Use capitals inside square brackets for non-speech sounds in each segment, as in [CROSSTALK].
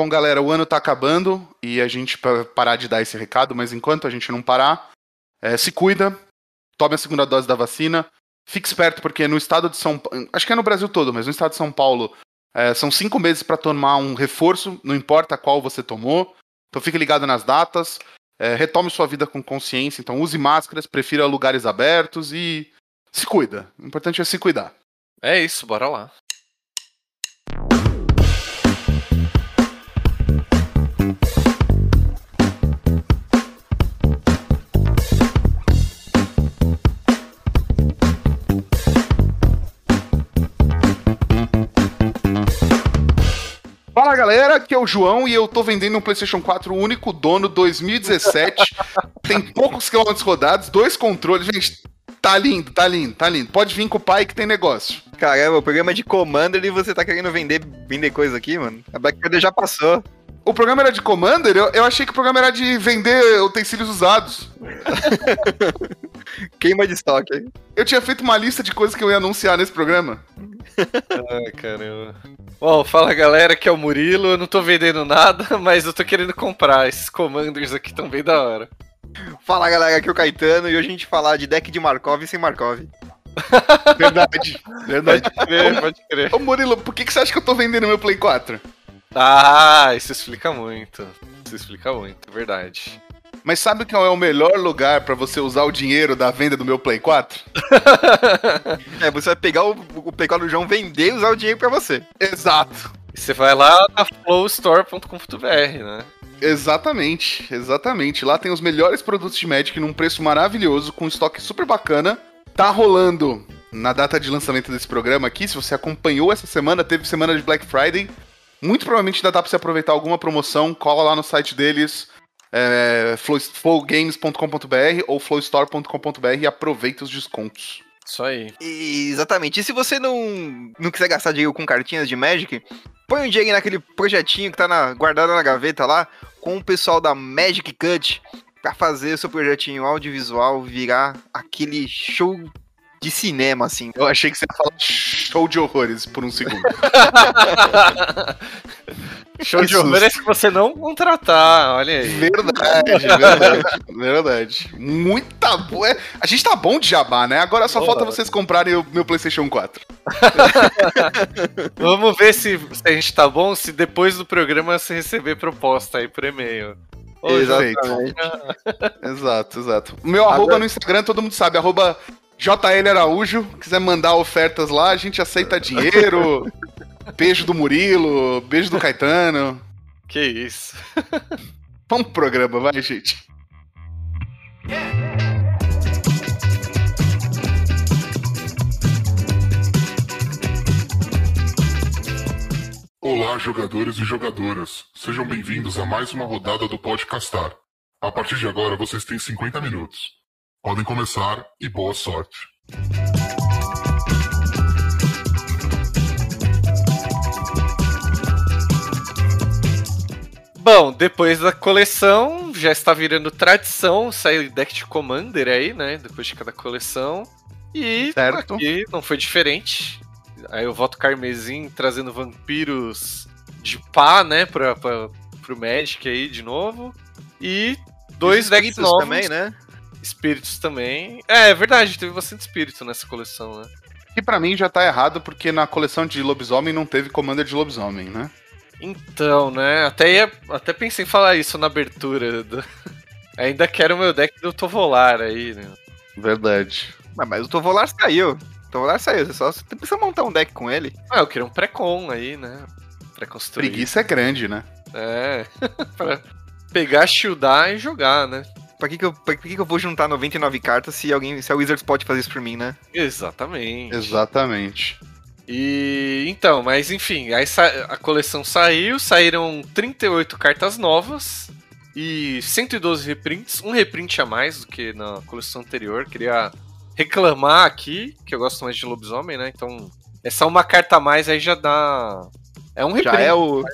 Bom, galera, o ano tá acabando e a gente vai parar de dar esse recado, mas enquanto a gente não parar, é, se cuida, tome a segunda dose da vacina, fique esperto, porque no estado de São Paulo, acho que é no Brasil todo, mas no estado de São Paulo, é, são cinco meses para tomar um reforço, não importa qual você tomou, então fique ligado nas datas, é, retome sua vida com consciência, então use máscaras, prefira lugares abertos e se cuida. O importante é se cuidar. É isso, bora lá. Galera, aqui é o João e eu tô vendendo um PlayStation 4 único dono 2017. [LAUGHS] Tem poucos quilômetros rodados, dois controles. Gente, tá lindo, tá lindo, tá lindo. Pode vir com o pai que tem negócio. Caramba, o programa é de Commander e você tá querendo vender, vender coisa aqui, mano? A Black Friday já passou. O programa era de Commander? Eu, eu achei que o programa era de vender utensílios usados. [LAUGHS] Queima de estoque. Eu tinha feito uma lista de coisas que eu ia anunciar nesse programa. Ai, caramba. Bom, fala galera, que é o Murilo. Eu não tô vendendo nada, [LAUGHS] mas eu tô querendo comprar. Esses commanders aqui estão bem da hora. Fala galera, aqui é o Caetano e hoje a gente falar de deck de Markov sem Markov. Verdade, verdade. Pode crer, pode crer. Ô Murilo, por que, que você acha que eu tô vendendo meu Play 4? Ah, isso explica muito. Isso explica muito, é verdade. Mas sabe qual é o melhor lugar pra você usar o dinheiro da venda do meu Play 4? [LAUGHS] É, você vai pegar o, o Play 4 do João, vender e usar o dinheiro pra você. Exato. E você vai lá na flowstore.com.br, né? Exatamente, exatamente. Lá tem os melhores produtos de Magic num preço maravilhoso, com um estoque super bacana. Tá rolando na data de lançamento desse programa aqui. Se você acompanhou essa semana, teve semana de Black Friday. Muito provavelmente ainda dá pra você aproveitar alguma promoção. Cola lá no site deles, é, flow- flowgames.com.br ou flowstore.com.br e aproveita os descontos. Isso aí. E- exatamente. E se você não, não quiser gastar dinheiro com cartinhas de Magic, põe um dinheiro naquele projetinho que tá na, guardado na gaveta lá, com o pessoal da Magic Cut, pra fazer o seu projetinho audiovisual virar aquele show de cinema, assim. Eu achei que você ia falar show de horrores por um segundo. [LAUGHS] Show Que de horrores que você não contratar, olha aí. Verdade, verdade, verdade. Muita boa. A gente tá bom de jabá, né? Agora só falta vocês comprarem o meu PlayStation 4. [LAUGHS] Vamos ver se, se a gente tá bom, se depois do programa você receber proposta aí por e-mail. Exatamente. Exato, exato. Meu arroba no Instagram, todo mundo sabe, arroba JL Araújo. Quiser mandar ofertas lá, a gente aceita dinheiro. [LAUGHS] Beijo do Murilo, beijo do Caetano. Que isso. [LAUGHS] Vamos pro programa, vai, gente. Olá, jogadores e jogadoras. Sejam bem-vindos a mais uma rodada do Podcastar. A partir de agora, vocês têm 50 minutos. Podem começar e boa sorte. Bom, depois da coleção, já está virando tradição sair deck de Commander aí, né? Depois de cada coleção. E Certo. aqui não foi diferente. Aí eu voto Carmesim trazendo vampiros de pá, né? Pra, pra, pro Magic aí de novo. E dois decks novos. também, né? Espíritos também. É, é verdade, teve bastante espírito nessa coleção, né? Que pra mim já tá errado, porque na coleção de lobisomem não teve Commander de lobisomem, né? Então, né? Até, ia, até pensei em falar isso na abertura. do- [LAUGHS] Ainda quero o meu deck do Tovolar aí, né? Verdade. Mas, mas o Tovolar saiu. O Tovolar saiu, você só você precisa montar um deck com ele. Ah, eu queria um pré-con aí, né? Pré-construir. Preguiça é grande, né? É. [LAUGHS] pra pegar, shieldar e jogar, né? Pra que, que, eu, pra que, que eu vou juntar 99 cartas se alguém. Se a Wizards pode fazer isso por mim, né? Exatamente. Exatamente. E então, mas enfim, aí sa- a coleção saiu, saíram 38 cartas novas e 112 reprints, um reprint a mais do que na coleção anterior. Queria reclamar aqui, que eu gosto mais de lobisomem, né? Então, essa uma carta a mais aí já dá. É um reprint. Já é o.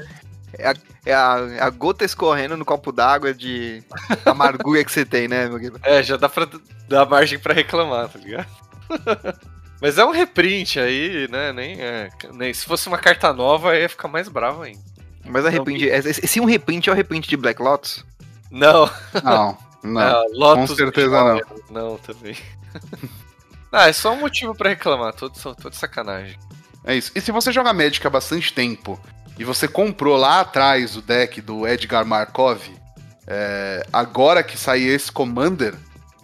É a, é a, é a gota escorrendo no copo d'água de amargura que você tem, né, meu querido? É, já dá pra dar margem pra reclamar, tá ligado? [LAUGHS] Mas é um reprint aí, né? Nem, é, nem se fosse uma carta nova, ia ficar mais bravo ainda. Mas a reprint. esse- Se um reprint é o reprint de Black Lotus. Não, Não, [LAUGHS] não. ah, Lotus com certeza Joia, Não, também. [LAUGHS] ah, é só um motivo pra reclamar, tô, tô, tô de sacanagem. É isso. E se você joga Magic há bastante tempo e você comprou lá atrás o deck do Edgar Markov, é, agora que sair esse Commander,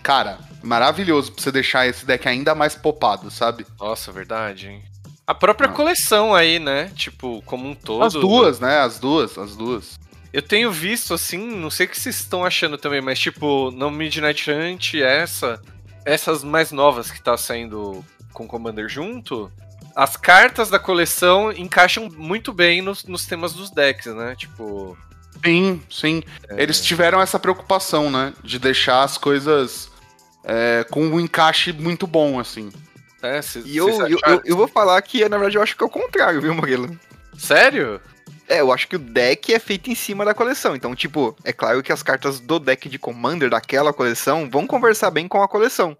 cara, maravilhoso pra você deixar esse deck ainda mais popado, sabe? Nossa, verdade, hein? A própria Não. coleção aí, né? Tipo, como um todo. As duas, né? As duas, as duas. Eu tenho visto, assim, não sei o que vocês estão achando também, mas tipo, no Midnight Hunt, essa, essas mais novas que tá saindo com Commander junto, as cartas da coleção encaixam muito bem nos, nos temas dos decks, né? Tipo. Sim, sim. é, Eles tiveram essa preocupação, né? De deixar as coisas é, com um encaixe muito bom, assim. é, cês- E eu, cês eu, acharam? eu, eu vou falar que, na verdade, eu acho que é o contrário, viu, Murilo? Sério? É, eu acho que o deck é feito em cima da coleção. Então, tipo, é claro que as cartas do deck de Commander daquela coleção vão conversar bem com a coleção.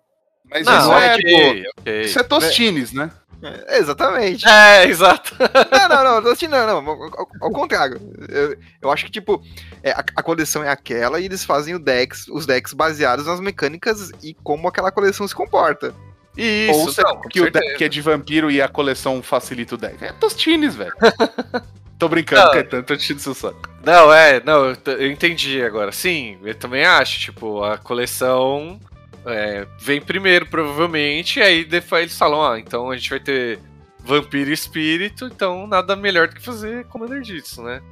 Mas Não, isso é, ok, ok. isso é Tostines, né? É, exatamente. É, exato. Não, não, não, tô assistindo, não, não, ao, ao- contrário. Eu, eu acho que, tipo, é, a, a coleção é aquela e eles fazem o decks, os decks baseados nas mecânicas e como aquela coleção se comporta. Isso, Ou será não, que o certeza. deck é de vampiro e a coleção facilita o deck? É Tostines, velho. [LAUGHS] Tô brincando, Não. Caetano, tô te seu saco. Não, é, não, eu, eu entendi agora. Sim, eu também acho, tipo, a coleção é, vem primeiro, provavelmente, e aí depois eles falam, ah, então a gente vai ter vampiro e espírito, então nada melhor do que fazer Commander disso, né?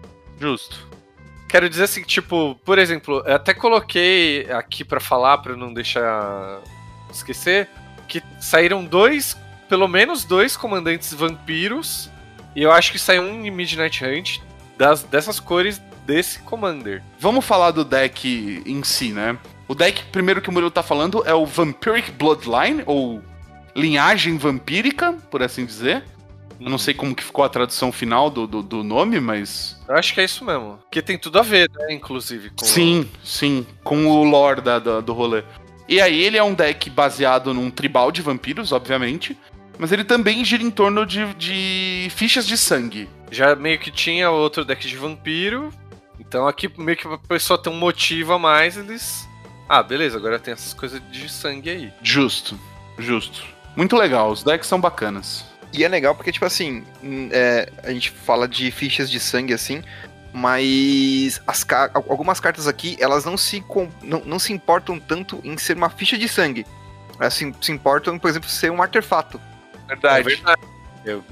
Justo. Quero dizer assim, tipo, por exemplo, eu até coloquei aqui pra falar, pra não deixar esquecer, que saíram dois, pelo menos dois comandantes vampiros, e eu acho que saiu um em Midnight Hunt das, dessas cores desse Commander. Vamos falar do deck em si, né? O deck, primeiro que o Murilo tá falando, é o Vampiric Bloodline, ou linhagem vampírica, por assim dizer. Eu não sei como que ficou a tradução final do, do, do nome, mas. Eu acho que é isso mesmo. Porque tem tudo a ver, né? Inclusive. Com Sim, sim, com o lore da, da- do rolê. E aí ele é um deck baseado num tribal de vampiros, obviamente. Mas ele também gira em torno de, de fichas de sangue. Já meio que tinha outro deck de vampiro. Então aqui meio que a pessoa tem um motivo a mais, eles. Ah, beleza, agora tem essas coisas de sangue aí. Justo, justo. Muito legal, os decks são bacanas. E é legal porque, tipo assim, hum, é, a gente fala de fichas de sangue assim, mas as ca- algumas cartas aqui, elas não se, não, não se importam tanto em ser uma ficha de sangue. Elas se, se importam, por exemplo, ser um artefato. É verdade. Eu,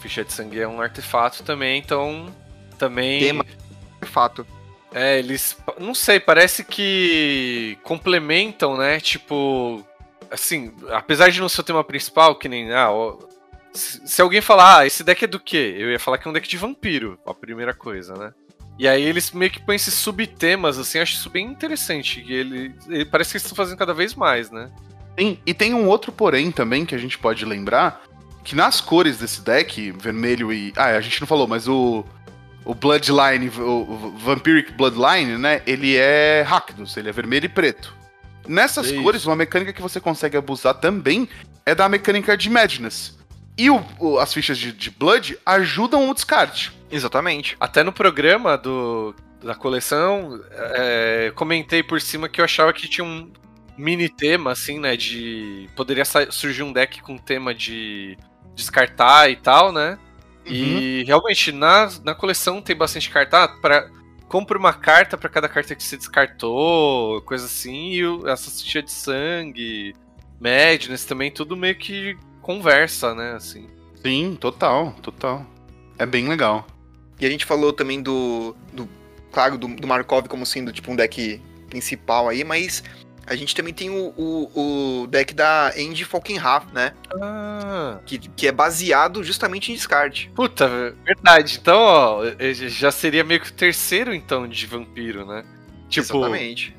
ficha de sangue é um artefato também, então. Também. Tema. Artefato. É, eles. Não sei, parece que complementam, né? Tipo. Assim, apesar de não ser o tema principal, que nem. Ah, se, alguém falar, ah, esse deck é do quê? Eu ia falar que é um deck de vampiro, a primeira coisa, né? E aí eles meio que põem esses subtemas, assim, acho isso bem interessante. E ele, ele- parece que eles estão fazendo cada vez mais, né? Tem- e tem um outro porém também que a gente pode lembrar, que nas cores desse deck, vermelho e... Ah, a gente não falou, mas o, o Bloodline, o, Vampiric Bloodline, né, ele é Rakdos, ele é vermelho e preto. Nessas Isso. cores, uma mecânica que você consegue abusar também é da mecânica de Madness. E o- o- as fichas de, de Blood ajudam o descarte. Exatamente. Até no programa do, da coleção, é, comentei por cima que eu achava que tinha um mini tema, assim, né? De. Poderia surgir um deck com tema de descartar e tal, né? E realmente, na, na coleção tem bastante carta. Ah, Pra, compra uma carta pra cada carta que você descartou, coisa assim, e o- essa ficha de sangue, Madness também, tudo meio que conversa, né? Assim. Sim, total, total. É bem legal. E a gente falou também do. do claro, do, do Markov como sendo tipo um deck principal aí, mas a gente também tem o, o, o deck da Andy Falkenrath, né? Ah. Que, que é baseado justamente em descarte. Puta, verdade. Então, ó, já seria meio que o terceiro, então, de vampiro, né? Tipo, Exatamente.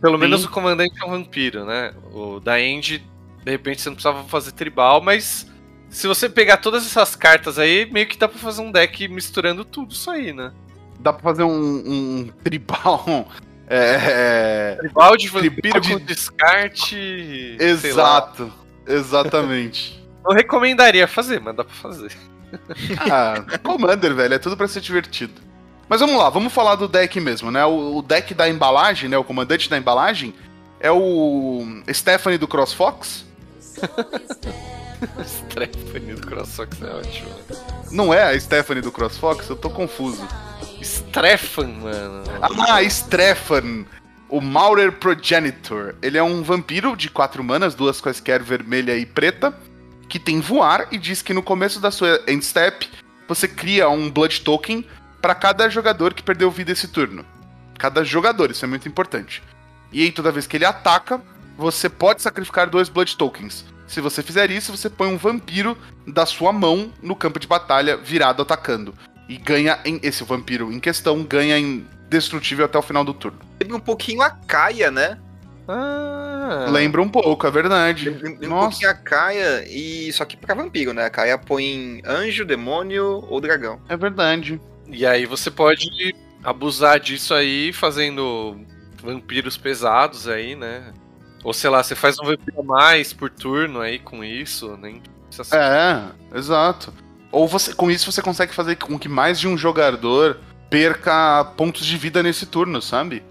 pelo Sim. menos o comandante é um vampiro, né? O da End, de repente, você não precisava fazer tribal, mas se você pegar todas essas cartas aí, meio que dá pra fazer um deck misturando tudo isso aí, né? Dá pra fazer um, um tribal. É, Tribal de vampiro Tribal de- com descarte. é, exato. Exatamente. [LAUGHS] Não recomendaria fazer, mas dá pra fazer. Ah, Commander, velho, é tudo pra ser divertido. Mas vamos lá, vamos falar do deck mesmo, né? O, o deck da embalagem, né? O comandante da embalagem é o Stephanie do CrossFox. [LAUGHS] Stephanie do CrossFox é ótimo. Não é a Stephanie do CrossFox? Eu tô confuso. Strefan, mano. Ah, Strefan. O Maurer Progenitor. Ele é um vampiro de quatro manas, duas quaisquer vermelha e preta, que tem voar e diz que no começo da sua end step você cria um Blood Token para cada jogador que perdeu vida esse turno. Cada jogador, isso é muito importante. E aí, toda vez que ele ataca, você pode sacrificar dois Blood Tokens. Se você fizer isso, você põe um vampiro da sua mão no campo de batalha virado atacando. E ganha em. Esse vampiro em questão ganha indestrutível até o final do turno. Lembra um pouquinho a Kaia, né? Ah. Lembra um pouco, é verdade. Lembra um Nossa. pouquinho a Kaia, e só que pra vampiro, né? A Kaia põe anjo, demônio ou dragão. É verdade. E aí você pode abusar disso aí fazendo vampiros pesados aí, né? Ou sei lá, você faz um vampiro a mais por turno aí com isso, nem precisa ser- É, exato. Ou você, com isso você consegue fazer com que mais de um jogador perca pontos de vida nesse turno, sabe?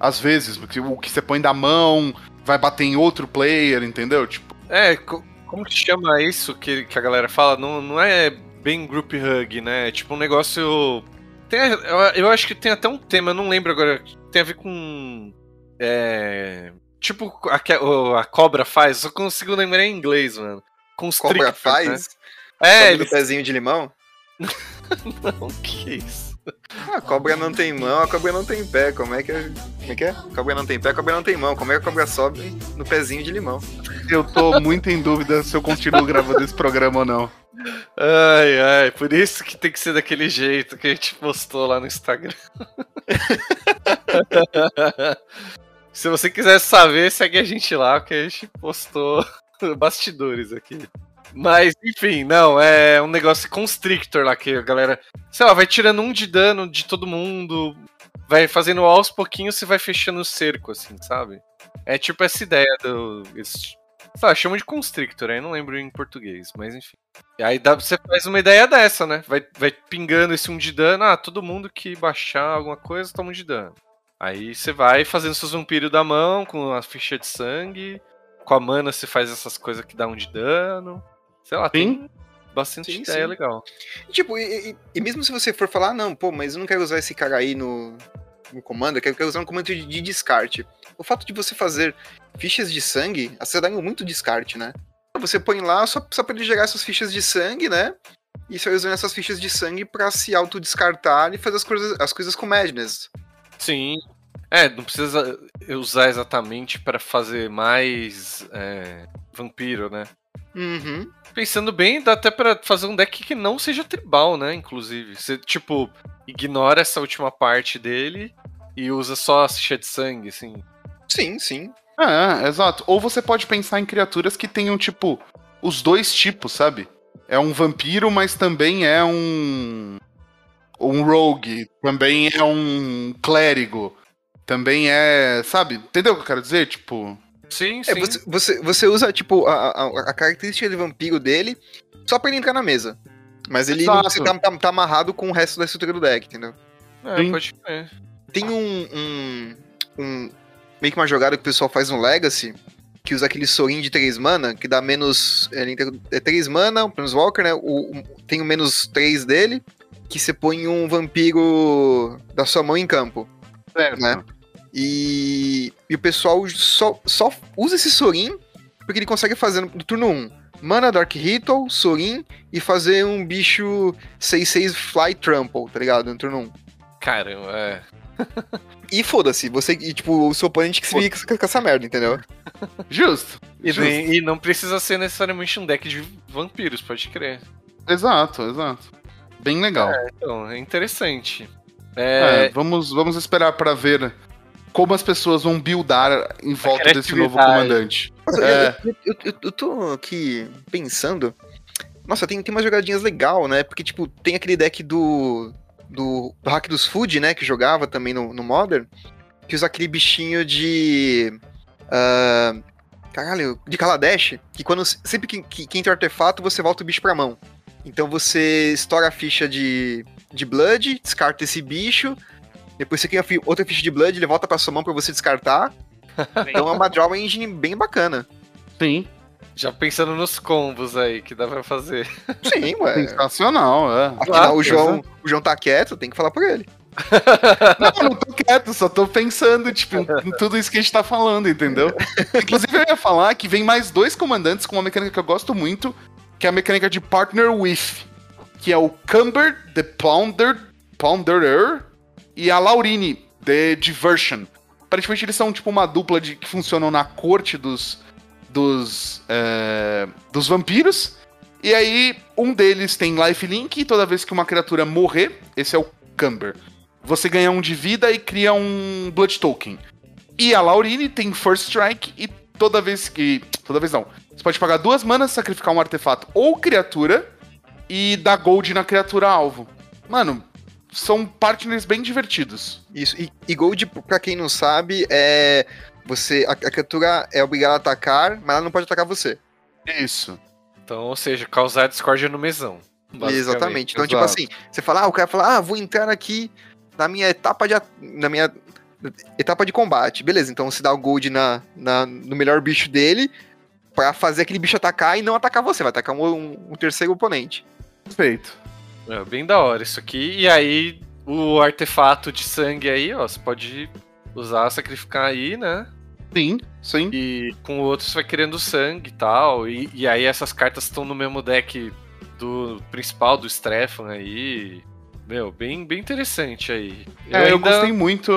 Às vezes, porque o que você põe da mão vai bater em outro player, entendeu? Tipo, É, co- como que chama isso que, que a galera fala? Não, não é bem group hug, né? É tipo um negócio. Tem, eu, eu acho que tem até um tema, eu não lembro agora. Tem a ver com. É. Tipo a, a cobra faz, só consigo lembrar em inglês, mano. Constrictor, Cobra né? É, do pezinho de limão? [LAUGHS] Não, que isso? Ah, a cobra não tem mão, a cobra não tem pé. Como é que é? Como é que é? A cobra não tem pé, a cobra não tem mão. Como é que a cobra sobe no pezinho de limão? eu tô muito em dúvida se eu continuo gravando esse programa ou não. Ai, ai, por isso que tem que ser daquele jeito que a gente postou lá no Instagram. [LAUGHS] Se você quiser saber, segue a gente lá, que a gente postou [LAUGHS] bastidores aqui. Mas, enfim, não, é um negócio constrictor lá que a galera, sei lá, vai tirando um de dano de todo mundo, vai fazendo aos pouquinhos, você vai fechando o cerco, assim, sabe? É tipo essa ideia do. Eles, sei lá, chamam de constrictor, aí não lembro em português, mas enfim. E aí dá, você faz uma ideia dessa, né? Vai, vai pingando esse um de dano. Ah, todo mundo que baixar alguma coisa toma um de dano. Aí você vai fazendo seus vampiros da mão, com a ficha de sangue. Com a mana você faz essas coisas que dá um de dano. Sei lá, tem bastante Sim, ideia sim. legal. E, tipo, e, e- e mesmo se você for falar, "Ah, não, pô, mas eu não quero usar esse cara aí no, no comando, eu quero, quero usar um comando de, de descarte. O fato de você fazer fichas de sangue acelera muito descarte, né? Você põe lá só, só pra ele gerar essas fichas de sangue, né? E você vai usando essas fichas de sangue pra se autodescartar e fazer as coisas, as coisas com Madness. Sim. É, não precisa usar exatamente pra fazer mais é, vampiro, né? Uhum. Pensando bem, dá até pra fazer um deck que não seja tribal, né? Inclusive. Você, tipo, ignora essa última parte dele e usa só a ficha de sangue, assim. Sim, sim. É, exato. Ou você pode pensar em criaturas que tenham, tipo, os dois tipos, sabe? É um vampiro, mas também é um. Um rogue. Também é um clérigo. Também é. Sabe? Entendeu o que eu quero dizer? Tipo. Sim, É, sim. você, você, você usa, tipo, a, a, a característica de vampiro dele só pra ele entrar na mesa. Mas ele não, Exato. você tá, tá- tá amarrado com o resto da estrutura do deck, entendeu? É, Sim. pode crer. Tem um, um, um- Meio que uma jogada que o pessoal faz no Legacy, que usa aquele Sorin de 3 mana, que dá menos. Ele é 3 mana, o Planeswalker, né? O, o- tem o menos 3 dele, que você põe um vampiro da sua mão em campo. Certo. Né? E, e o pessoal só, só usa esse Sorin porque ele consegue fazer no turno 1 Mana Dark Ritual, Sorin e fazer um bicho 6-6 Fly Trample, tá ligado? No turno 1. Caramba, é. E foda-se, você, e, tipo, o seu oponente que se fica com essa merda, entendeu? [LAUGHS] Justo. E, Justo. nem- e não precisa ser necessariamente um deck de vampiros, pode crer. Exato, exato. Bem legal. Então, é interessante. É, É, vamos, vamos esperar pra ver como as pessoas vão buildar em volta desse novo comandante. Nossa, É. eu, eu, eu, eu tô aqui pensando. Nossa, tem, tem umas jogadinhas legal, né? Porque, tipo, tem aquele deck do. Do, do Hack dos Food, né? Que jogava também no, no Modern. Que usa aquele bichinho de. ah, caralho, de Kaladesh. Que quando. Sempre que, que, que entra artefato, você volta o bicho pra mão. Então você estoura a ficha de. de Blood, descarta esse bicho. Depois você cria outra ficha de Blood, ele volta pra sua mão pra você descartar. [LAUGHS] Então é uma draw engine bem bacana. Sim. Já pensando nos combos aí que dá pra fazer. [LAUGHS] Sim, ué. Sensacional, é. Afinal, o João, o João tá quieto, tem que falar por ele. Não, eu não tô quieto, só tô pensando, tipo, em tudo isso que a gente tá falando, entendeu? [LAUGHS] Inclusive, eu ia falar que vem mais dois comandantes com uma mecânica que eu gosto muito, que é a mecânica de Partner With, que é o Cumber, The Pounder, Pounderer, e a Laurine, The Diversion. Aparentemente, eles são, tipo, uma dupla de, que funcionam na corte dos, dos, é, dos vampiros, e aí, um deles tem lifelink, e toda vez que uma criatura morrer, esse é o Cumber você ganha um de vida e cria um Blood Token. E a Laurine tem First Strike e toda vez que. Toda vez não. Você pode pagar duas manas, sacrificar um artefato ou criatura e dar gold na criatura alvo. Mano, são partners bem divertidos. Isso. E, e Gold, pra quem não sabe, é. Você. A, a criatura é obrigada a atacar, mas ela não pode atacar você. Isso. Então, ou seja, causar discórdia no mesão. Exatamente. Então, tipo exato. assim, você fala, ah, o cara fala, ah, vou entrar aqui na minha etapa de. Na minha etapa de combate. Beleza, então você dá o gold na, na, no melhor bicho dele pra fazer aquele bicho atacar e não atacar você, vai atacar um, um- um terceiro oponente. Perfeito. É bem da hora isso aqui. E aí, o artefato de sangue aí, ó, você pode usar, sacrificar aí, né? Sim, sim. E com o outro você vai querendo sangue e tal. E, e aí essas cartas estão no mesmo deck do principal, do Strefan aí. Meu, bem, bem interessante aí. É, eu ainda, gostei muito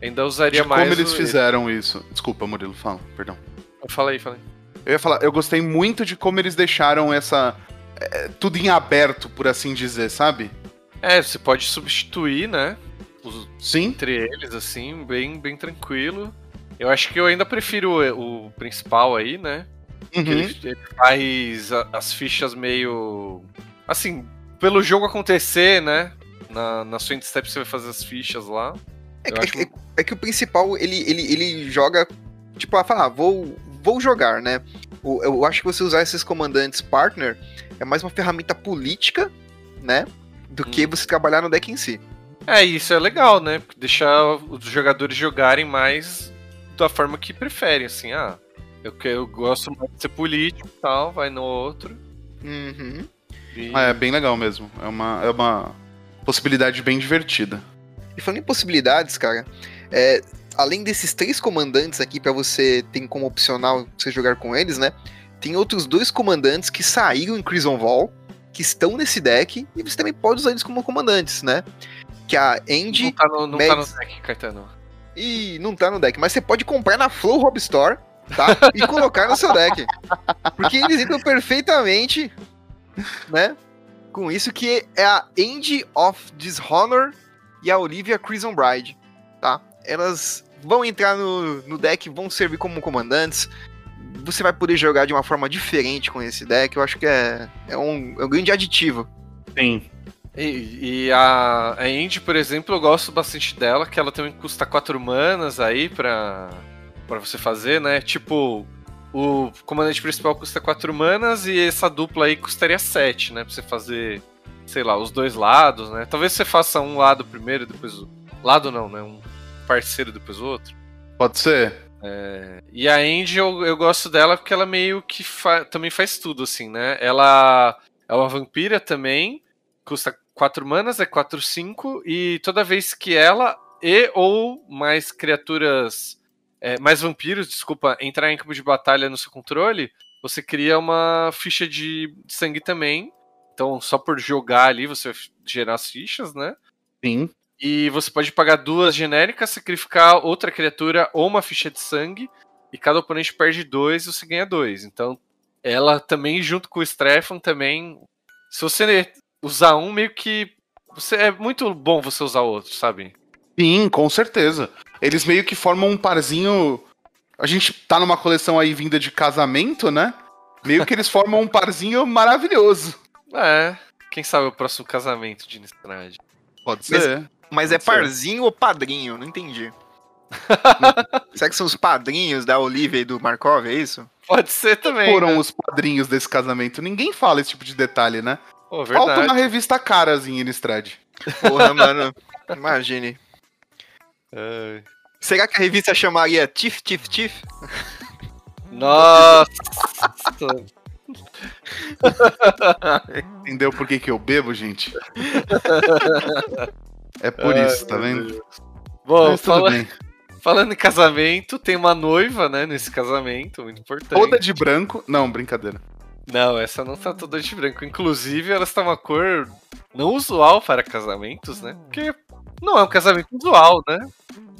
ainda de usaria como mais. eles o- fizeram isso. Desculpa, Murilo, fala, perdão. Fala aí, fala aí. Eu ia falar, eu gostei muito de como eles deixaram essa. É, tudo em aberto, por assim dizer, sabe? É, você pode substituir, né? Os, Sim. entre eles, assim, bem, bem tranquilo. Eu acho que eu ainda prefiro o, o principal aí, né? Que Uhum. ele, ele faz a- as fichas meio. Assim, pelo jogo acontecer, né? Na, na sua step você vai fazer as fichas lá. É, que- acho- é- é que o principal, ele, ele, ele joga, tipo, a falar, ah, vou, vou jogar, né? O- eu acho que você usar esses comandantes partner é mais uma ferramenta política, né? Do que Hum. você trabalhar no deck em si. É, isso é legal, né? Porque Deixar os jogadores jogarem mais da forma que preferem, assim, ah. Eu, que- eu gosto mais de ser político e tal, vai no outro. Uhum. E... Ah, é bem legal mesmo. É uma, é uma possibilidade bem divertida. E falando em possibilidades, cara, é, além desses três comandantes aqui pra você ter como opcional você jogar com eles, né? Tem outros dois comandantes que saíram em Crimson Wall, que estão nesse deck, e você também pode usar eles como comandantes, né? Que é a Andy Não tá no, não tá no Mads- deck, Caetano. E não tá no deck, mas você pode comprar na Flow Hobby Store, tá? E colocar no seu deck. Porque eles entram perfeitamente, né? Com isso que é a End of Dishonor e a Olivia Crimson Bride, tá? Elas vão entrar no, no deck, vão servir como comandantes. Você vai poder jogar de uma forma diferente com esse deck. Eu acho que é, é, um, é um grande aditivo. Sim. E, e a, a Indy, por exemplo, eu gosto bastante dela, que ela também custa 4 manas aí pra, pra você fazer, né? Tipo, o comandante principal custa 4 manas e essa dupla aí custaria 7, né? Pra você fazer, sei lá, os dois lados, né? Talvez você faça um lado primeiro, depois o. Lado não, né? Um parceiro depois o outro. Pode ser? E a Andy, eu, eu gosto dela porque ela meio que fa- também faz tudo, assim, né? Ela é uma vampira também, custa 4 manas, é 4, 5, e toda vez que ela e ou mais criaturas, é, mais vampiros, desculpa, entrar em campo de batalha no seu controle, você cria uma ficha de sangue também. Então, só por jogar ali, você vai gerar as fichas, né? Sim. E você pode pagar duas genéricas, sacrificar outra criatura ou uma ficha de sangue. E cada oponente perde dois e você ganha dois. Então, ela também, junto com o Strefan, também. Se você usar um, meio que. Você, é muito bom você usar outro, sabe? Sim, com certeza. Eles meio que formam um parzinho. A gente tá numa coleção aí vinda de casamento, né? Meio que eles formam um parzinho maravilhoso. É. Quem sabe o próximo casamento de Nistrad. Pode ser. Mas é Pode ser. parzinho ou padrinho? Não entendi. [LAUGHS] Será que são os padrinhos da Olivia e do Markov, é isso? Pode ser também. Foram né? os padrinhos desse casamento. Ninguém fala esse tipo de detalhe, né? Pô, Falta verdade. uma revista Caras em Innistrad. Porra, mano. Imagine. Ai. Será que a revista chamaria Tif Tif Tif? Nossa! Entendeu por que, que eu bebo, gente? [LAUGHS] É por Ai, isso, tá vendo? Deus. Bom, Mas tudo fala- bem. falando em casamento, tem uma noiva, né, nesse casamento, muito importante. Toda de branco. Não, brincadeira. Não, essa não tá toda de branco. Inclusive, ela está uma cor não usual para casamentos, né? Porque não é um casamento usual, né?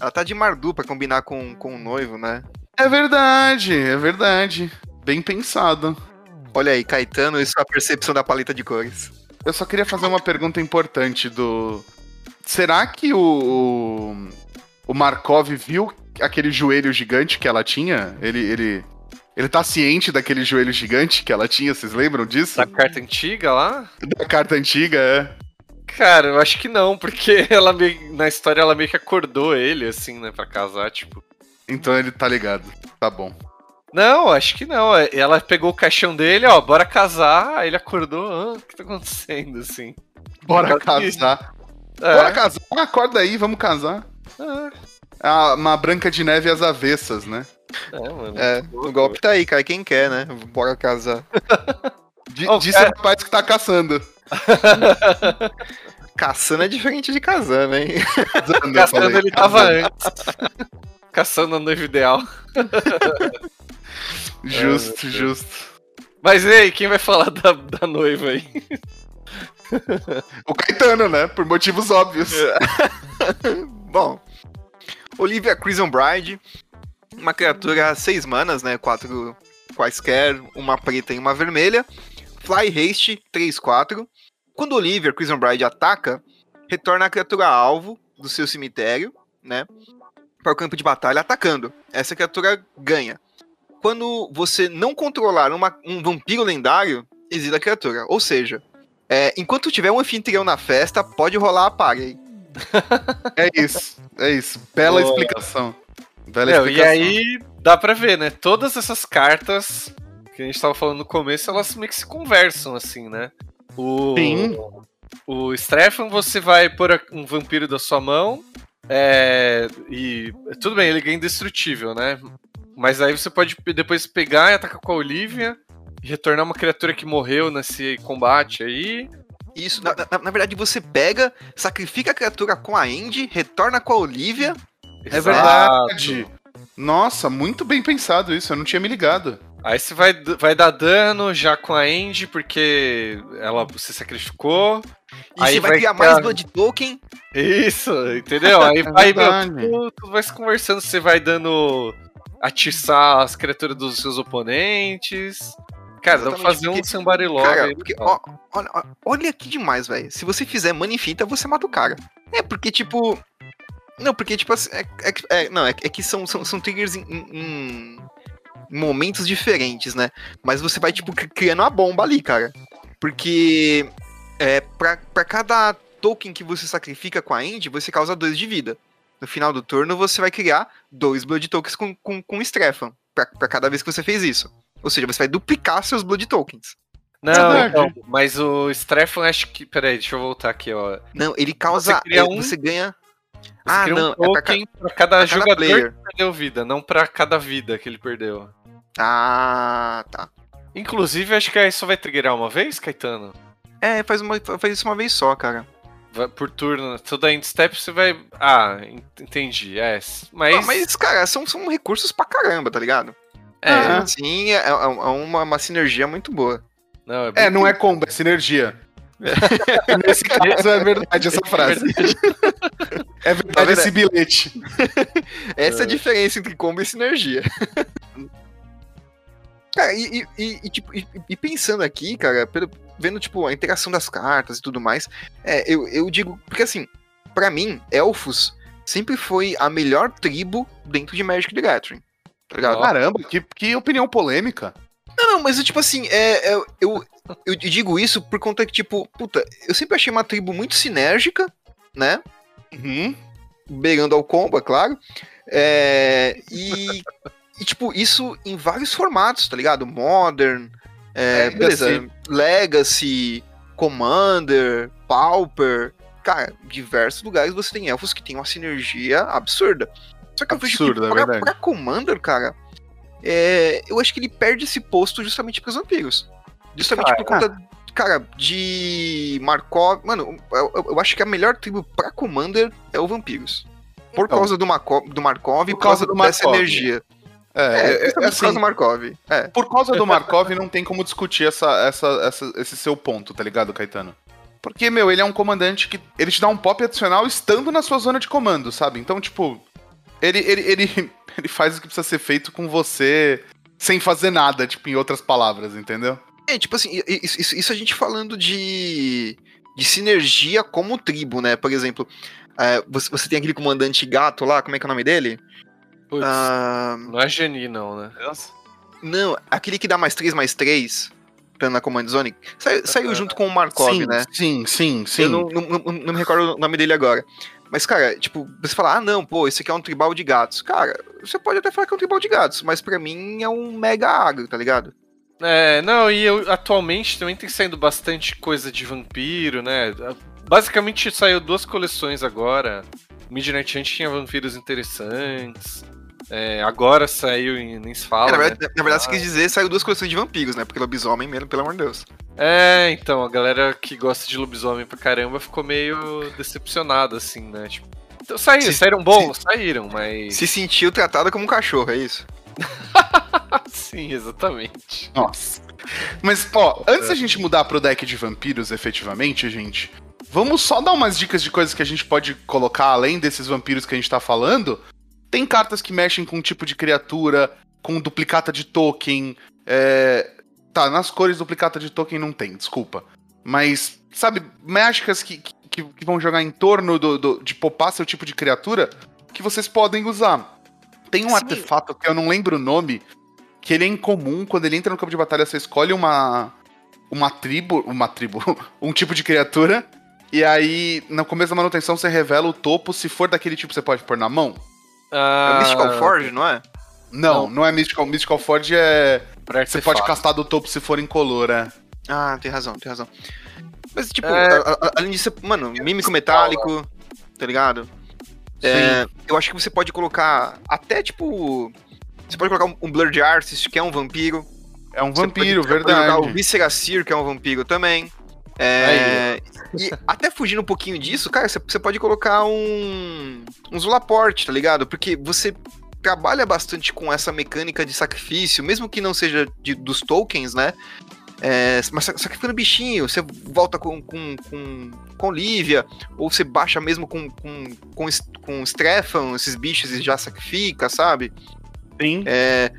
Ela tá de Mardu pra combinar com, com o noivo, né? É verdade, é verdade. Bem pensado. Olha aí, Caetano e sua percepção da paleta de cores. Eu só queria fazer uma pergunta importante do. Será que o. O Markov viu aquele joelho gigante que ela tinha? Ele. ele... Ele tá ciente daquele joelho gigante que ela tinha, vocês lembram disso? Da carta antiga lá? Da carta antiga, é. Cara, eu acho que não, porque [LAUGHS] ela meio- na história ela meio que acordou ele, assim, né, pra casar, tipo. Então ele tá ligado. Tá bom. Não, acho que não. é- Ela pegou o caixão dele, ó, bora casar. Aí ele acordou, ah, o que tá acontecendo, assim? Bora Quase que- casar. É, Bora casar. Acorda aí, vamos casar. é, Ah, uma Branca de Neve às avessas, né? é, mano. É, o golpe tá aí, cai quem quer, né? Bora casar. [LAUGHS] D Ô, disse o rapaz que tá caçando. [LAUGHS] Caçando é diferente de casando, hein? Casando, Caçando [LAUGHS] ele tava antes. Caçando a noiva ideal. Justo, meu justo. Mas e aí, quem vai falar da, da noiva aí? [LAUGHS] O Caetano, né? Por motivos óbvios. [LAUGHS] Bom, Olivia Crimson Bride, uma criatura seis manas, né? Quatro quaisquer, uma preta e uma vermelha. Fly Haste 3-4. Quando Olivia Crimson Bride ataca, retorna a criatura alvo do seu cemitério, né? Para o campo de batalha atacando. Essa criatura ganha. Quando você não controlar uma- um vampiro lendário, exila a criatura. Ou seja, é, enquanto tiver um anfitrião na festa, pode rolar a party. [LAUGHS] É isso, é isso. Bela Boa. explicação. Bela e explicação. aí dá pra ver, né? Todas essas cartas que a gente tava falando no começo, elas meio que se conversam, assim, né? O, Sim. o Stefan, você vai pôr um vampiro da sua mão. É, e tudo bem, ele ganha indestrutível, né? Mas aí você pode depois pegar e atacar com a Olivia e retornar uma criatura que morreu nesse combate aí. Isso, na, na- na verdade você pega, sacrifica a criatura com a Andy, retorna com a Olivia. É Exato. verdade. Nossa, muito bem pensado isso, eu não tinha me ligado. Aí você vai, vai dar dano já com a Andy, porque ela se sacrificou. E Aí você vai, vai criar criar- mais Blood Token. Isso, entendeu? Aí [LAUGHS] vai, meu, tudo, tudo vai se conversando, você vai dando. atiçar as criaturas dos seus oponentes. Cara, dá pra Exatamente, fazer um porque- somebody log Cara, porque, ó, olha, ó, olha que demais, velho. Se você fizer Manifita, você mata o cara. É, porque, tipo. Não, porque, tipo, assim, é, é que- é- não, é, que- é que são, são, são triggers em, em- em momentos diferentes, né? Mas você vai, tipo, cri- criando uma bomba ali, cara. Porque é, pra, pra cada token que você sacrifica com a End, você causa dois de vida. No final do turno, você vai criar dois Blood Tokens com, com, com Strefan. Pra, pra cada vez que você fez isso. Ou seja, você vai duplicar seus Blood Tokens. Não, verdade. então, mas o Strefan, acho que. Peraí, deixa eu voltar aqui, ó. Não, ele causa. Você cria é, um- Você ganha. Você Ah, cria não, um é pra token pra cada pra cada jogador player. que perdeu vida, não pra cada vida que ele perdeu. Ah, tá. Inclusive, acho que isso vai triggerar uma vez, Caetano? É, faz, uma, faz isso uma vez só, cara. Vai- por turno, toda end step você vai. Ah, en- entendi. É. Mas. Mas, mas cara, são, são recursos pra caramba, tá ligado? É, Ah. Sim, é, é uma, uma sinergia muito boa. não, é, É, não é combo, é sinergia. [LAUGHS] Nesse caso é verdade essa frase. É verdade Tá vendo? esse bilhete. [LAUGHS] Essa é a diferença entre combo e sinergia. [LAUGHS] Cara, e, e- e- e, tipo, e- e pensando aqui, cara, pelo- vendo tipo a interação das cartas e tudo mais, é, eu, eu digo, porque assim, pra mim, elfos sempre foi a melhor tribo dentro de Magic the Gathering. Tá ligado? Caramba, que, que opinião polêmica. Não, não, mas tipo assim, é, é, eu, eu digo isso por conta que, tipo, puta, eu sempre achei uma tribo muito sinérgica, né? Uhum. beirando ao combo, é claro. É, e, e, tipo, isso em vários formatos, tá ligado? Modern, é, Legacy. beleza, Legacy, Commander, Pauper. Cara, diversos lugares você tem elfos que tem uma sinergia absurda. Só que eu vejo que Absurda, é pra, pra Commander, cara, é, eu acho que ele perde esse posto justamente pros vampiros. Justamente por conta, cara, de Markov. Mano, eu, eu- acho que a melhor tribo pra Commander é o Vampiros. Por Então. causa do, Marco, do Markov e Por por causa, causa do dessa Markov. energia. É, É, é, principalmente por assim, causa do Markov. É. por causa do Markov, não tem como discutir essa, essa, essa- esse seu ponto, tá ligado, Caetano? Porque, meu, ele é um comandante que. Ele te dá um pop adicional estando na sua zona de comando, sabe? Então, tipo. Ele, ele, ele, [LAUGHS] ele faz o que precisa ser feito com você sem fazer nada, tipo, em outras palavras, entendeu? É, tipo assim, isso- isso a gente falando de, de sinergia como tribo, né? Por exemplo, é, você, você tem aquele comandante gato lá, como é que é o nome dele? Putz, Ah, não é Geni, não, né? não, aquele que dá mais 3 mais 3 na Command Zone. Saiu, saiu junto com o Markov, sim, né? sim, sim, sim. Eu não, não, não- não me recordo o nome dele agora. Mas, cara, tipo, você fala, ah, não, pô, esse aqui é um tribal de gatos. Cara, você pode até falar que é um tribal de gatos, mas pra mim é um mega agro, tá ligado? É, não, e eu, atualmente também tem saindo bastante coisa de vampiro, né? Basicamente saiu duas coleções agora. Midnight Hunt tinha vampiros interessantes. É, agora saiu e nem se fala. É, na né? verdade, na verdade você quis dizer, saiu duas coleções de vampiros, né? Porque lobisomem mesmo, pelo amor de Deus. É, então, a galera que gosta de lobisomem pra caramba ficou meio decepcionada, assim, né? Tipo, então, saíram, Se- saíram bons, saíram, mas. Se sentiu tratado como um cachorro, é isso? [LAUGHS] Sim, exatamente. Nossa. Mas, ó, antes da gente mudar pro deck de vampiros, efetivamente, gente, vamos só dar umas dicas de coisas que a gente pode colocar além desses vampiros que a gente tá falando. Tem cartas que mexem com um tipo de criatura, com duplicata de token. É... Tá, nas cores duplicata de token não tem, desculpa. Mas, sabe, mágicas que, que, que vão jogar em torno do, do- de popar seu tipo de criatura que vocês podem usar. Tem um Sim. artefato que eu não lembro o nome, que ele é incomum. Quando ele entra no campo de batalha, você escolhe uma. Uma tribo. Uma tribo. [LAUGHS] um tipo de criatura. E aí, no começo da manutenção, você revela o topo. Se for daquele tipo, você pode pôr na mão? É Ah, o Mystical Forge, não é? Não, não, é Mystical. Mystical Forge é. pra Você pode castar do topo se for incolor, é. Ah, tem razão, tem razão. Mas, tipo, É. a- a- além disso, mano, mímico metálico, tá ligado? É, eu acho que você pode colocar até, tipo... Você pode colocar um Blurred Artist, que é um vampiro. É um Você vampiro, pode, Pode jogar o verdade. Visceracir, que é um vampiro também. É, e até fugindo um pouquinho disso, cara, você, pode colocar um, um Zulaport, tá ligado? Porque você trabalha bastante com essa mecânica de sacrifício, mesmo que não seja de- dos tokens, né? É, mas sa- sacrificando bichinho, você volta com, com, com, com Lívia, ou você baixa mesmo com, com, com, com Strefan, esses bichos e já sacrifica, sabe? Sim. É,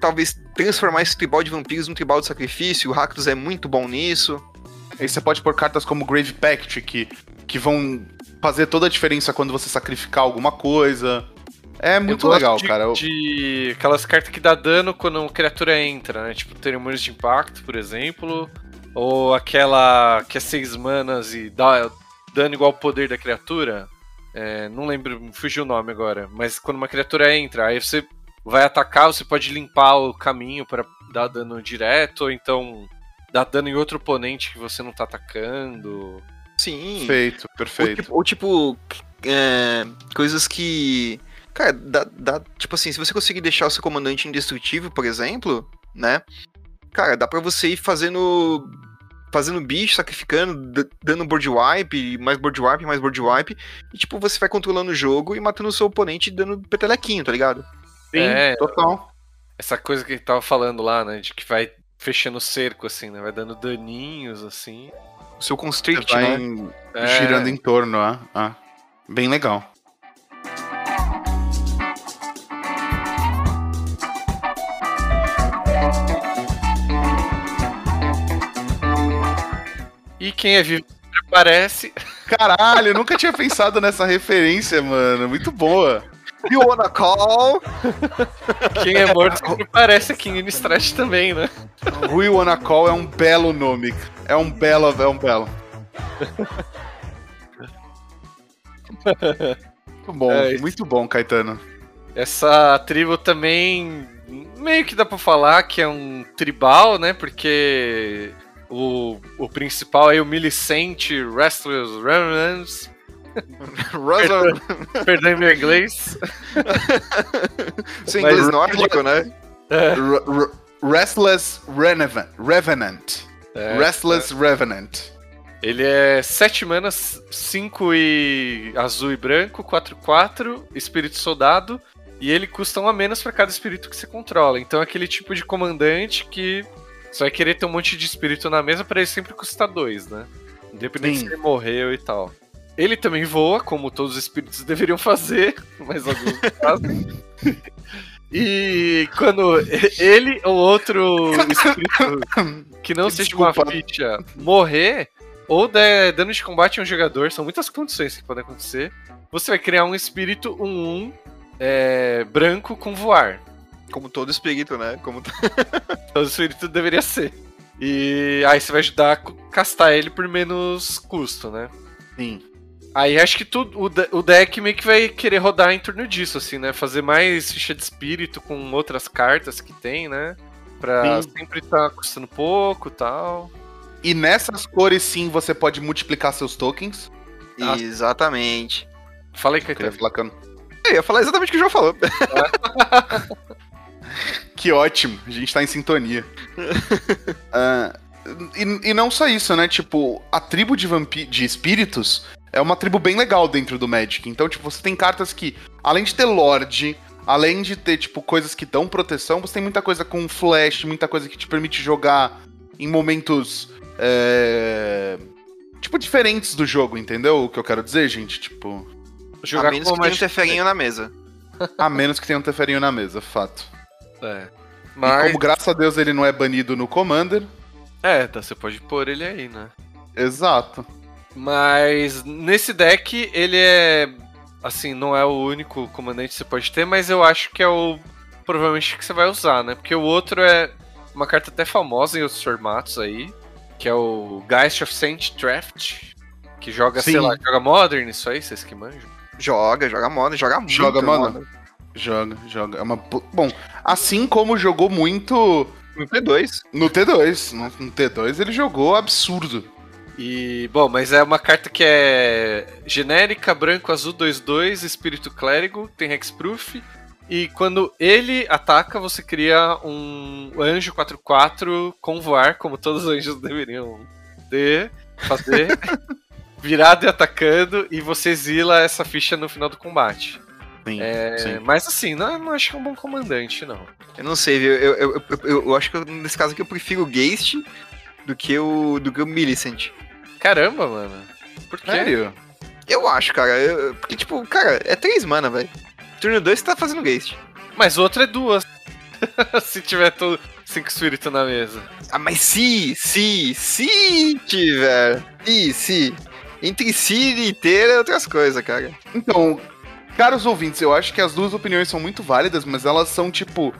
talvez transformar esse tribal de vampiros num tribal de sacrifício, o Rakdos é muito bom nisso. Aí você pode pôr cartas como Grave Pact, que, que vão fazer toda a diferença quando você sacrificar alguma coisa. É muito legal, de, cara. Eu- De aquelas cartas que dá dano quando uma criatura entra, né? Tipo, Teremores de Impacto, por exemplo. Ou aquela que é seis manas e dá dano igual ao poder da criatura. É, não lembro, me fugiu o nome agora. Mas quando uma criatura entra, aí você vai atacar, você pode limpar o caminho para dar dano direto, ou então dar dano em outro oponente que você não tá atacando. Sim. Perfeito, Ou perfeito. tipo, ou, tipo, é, coisas que. Cara, dá, dá- Tipo assim, se você conseguir deixar o seu comandante indestrutível, por exemplo, né? Cara, dá pra você ir fazendo. Fazendo bicho, sacrificando, dando board wipe, mais board wipe, mais board wipe. E tipo, você vai controlando o jogo e matando o seu oponente e dando petelequinho, tá ligado? Sim, é, total. Essa coisa que a gente tava falando lá, né? De que vai fechando o cerco, assim, né? Vai dando daninhos, assim. O seu constrict, vai né? em- É. girando em torno, ah, ah. Bem legal. E quem é vivo aparece. Caralho, eu nunca tinha pensado nessa referência, mano. Muito boa. You wanna call? Quem é morto aparece aqui em Innistrad também, né? Rui Wanna Call é um belo nome. É um belo, é um belo. Muito bom, É muito bom, Caetano. Essa tribo também meio que dá pra falar que é um tribal, né? Porque O, o principal aí, o Millicent Restless Remnants. Russell, Perdão meu inglês. [LAUGHS] seu Mas- inglês nórdico, né? É, R- R- Restless Revenant. Revenant. é. Restless Revenant. Ele é 7 manas, 5 e azul e branco, 4 4, espírito soldado, e ele custa um a menos pra cada espírito que você controla. Então é aquele tipo de comandante que você vai querer ter um monte de espírito na mesa pra ele sempre custar 2, né? Independente Sim. se ele morreu e tal. Ele também voa, como todos os espíritos deveriam fazer, [LAUGHS] mas alguns não fazem. E quando ele ou outro espírito que não seja uma ficha morrer, ou der dano de combate a um jogador, são muitas condições que podem acontecer, você vai criar um espírito 1-1 é, branco com voar. Como todo espírito, né? Como [LAUGHS] Todo espírito deveria ser. E aí você vai ajudar a castar ele por menos custo, né? Sim. Aí acho que tudo, o, o deck meio que vai querer rodar em torno disso, assim, né? Fazer mais ficha de espírito com outras cartas que tem, né? Pra Sim. sempre estar custando pouco e tal. E nessas cores, sim, você pode multiplicar seus tokens. Ah. Exatamente. Fala aí, Eu Caetano. falar que eu- Eu ia falar exatamente o que o João falou. [LAUGHS] Que ótimo, a gente tá em sintonia. [LAUGHS] Ah, e, e não só isso, né? Tipo, a tribo de, vampi de espíritos é uma tribo bem legal dentro do Magic. Então, tipo, você tem cartas que, além de ter Lorde, além de ter, tipo, coisas que dão proteção, você tem muita coisa com flash, muita coisa que te permite jogar em momentos. é, Tipo, diferentes do jogo, entendeu? O que eu quero dizer, gente? Tipo, Jogar a menos com que tenha um teferinho na mesa. [LAUGHS] a menos que tenha um teferinho na mesa, fato. É. E Mas, como, graças a Deus, ele não é banido no Commander, é, tá, você pode pôr ele aí, né? exato. Mas nesse deck, ele é. Assim, não é o único comandante que você pode ter, mas eu acho que é o. Provavelmente que você vai usar, né? Porque o outro é uma carta até famosa em outros formatos aí, que é o Geist of Saint Draft, que joga, sei Sim. lá, joga Modern, isso aí, vocês que manjam. Joga, joga moda, joga muito. Joga Mono? Mono. Joga, joga. É uma... bo- Bom, assim como jogou muito No P2. no T2. No, no T2 ele jogou absurdo. E, bom, mas é uma carta que é genérica, branco, azul, 2-2, espírito clérigo, tem hexproof. E quando ele ataca, você cria um anjo 4-4 com voar, como todos os anjos deveriam ter, fazer. [LAUGHS] virado e atacando, e você exila essa ficha no final do combate. Sim, É, sim. mas assim, não, não acho que é um bom comandante, não. Eu não sei, viu? Eu, eu, eu, eu- acho que nesse caso aqui eu prefiro o Geist do que o, do que o Millicent. Caramba, mano. Por quê? Sério? Eu acho, cara. eu- porque, tipo, cara, é três mana, velho. Turno 2 você tá fazendo Geist. Mas o outro é duas. [LAUGHS] Se tiver todo cinco espíritos na mesa. Ah, mas se, se, se tiver. Se, se. Entre si e ter é outras coisas, cara. Então, caros ouvintes, eu acho que as duas opiniões são muito válidas, mas elas são, tipo,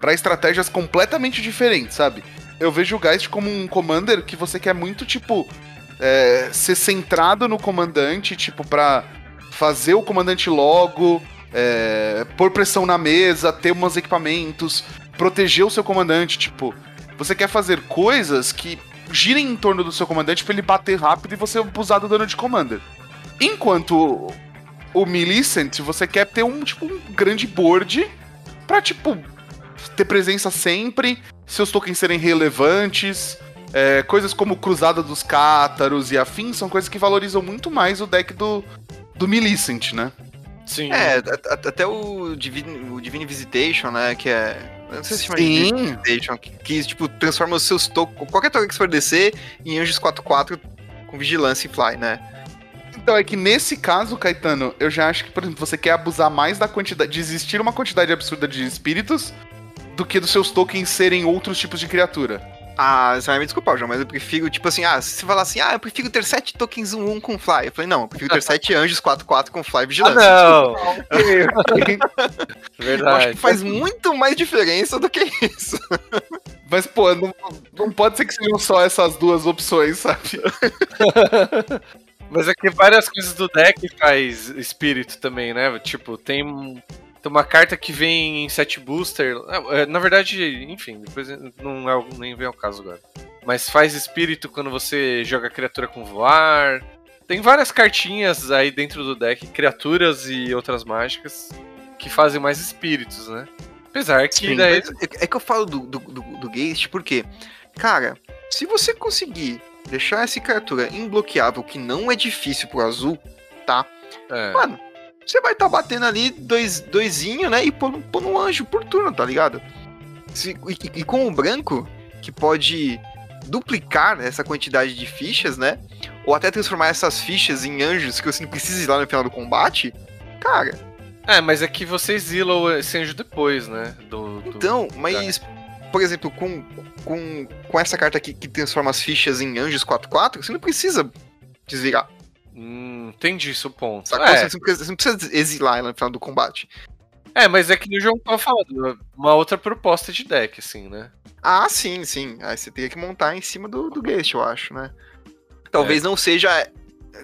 pra estratégias completamente diferentes, sabe? Eu vejo o Geist como um commander que você quer muito, tipo, é, ser centrado no comandante, tipo, pra fazer o comandante logo, é, pôr pressão na mesa, ter uns equipamentos, proteger o seu comandante, tipo, você quer fazer coisas que girem em torno do seu comandante pra ele bater rápido e você abusar do dano de commander. Enquanto o Millicent, você quer ter um, tipo, um grande board pra, tipo, ter presença sempre, seus tokens serem relevantes, é, coisas como Cruzada dos Cátaros e afins são coisas que valorizam muito mais o deck do, do Millicent, né? Sim. É, até o Divine, o Divine Visitation, né? Que é. Não sei se chama de Sim. Divine Visitation, que, que, tipo, transforma os seus tokens. Qualquer token que você for descer em anjos 4-4 com vigilância e fly, né? Então é que nesse caso, Caetano, eu já acho que, por exemplo, você quer abusar mais da quantidade. de existir uma quantidade absurda de espíritos do que dos seus tokens serem outros tipos de criatura. Ah, você vai me desculpar, João, mas eu prefiro, tipo assim, ah, se você falar assim, ah, eu prefiro ter 7 tokens 1-1 com fly. Eu falei, não, eu prefiro ter 7 [LAUGHS] anjos 4-4 com fly e Ah, vigilância. não! [LAUGHS] Eu acho Verdade. que faz muito mais diferença do que isso. [LAUGHS] Mas, pô, não, não pode ser que sejam só essas duas opções, sabe? Mas é que várias coisas do deck faz espírito também, né? Tipo, tem, um- tem uma carta que vem em set booster. é, Na verdade, enfim, depois não é, o- nem vem ao caso agora. mas faz espírito quando você joga criatura com voar. Tem várias cartinhas aí dentro do deck, criaturas e outras mágicas, que fazem mais espíritos, né? Apesar que Sim, daí. é é que eu falo do, do, do, do Geist porque, cara, se você conseguir deixar essa criatura imbloqueável, que não é difícil pro azul, tá? É. Mano, você vai estar batendo ali dois, doisinho, né? E pondo, pondo um anjo por turno, tá ligado? Se- e, e com o branco, que pode duplicar essa quantidade de fichas, né? Ou até transformar essas fichas em anjos que você não precisa ir lá no final do combate. Cara, É, mas é que você exila esse anjo depois, né? Do, do- então, mas, por exemplo, com, com, com essa carta aqui que transforma as fichas em anjos 4-4, você não precisa desvirar. Hum, entendi seu ponto. Sacou? É, Você, não precisa, você não precisa exilar ela no final do combate. é, mas é que o João tava falando, uma outra proposta de deck, assim, né? Ah, sim, sim. Aí você teria que montar em cima do, do Geist, eu acho, né? Talvez não seja.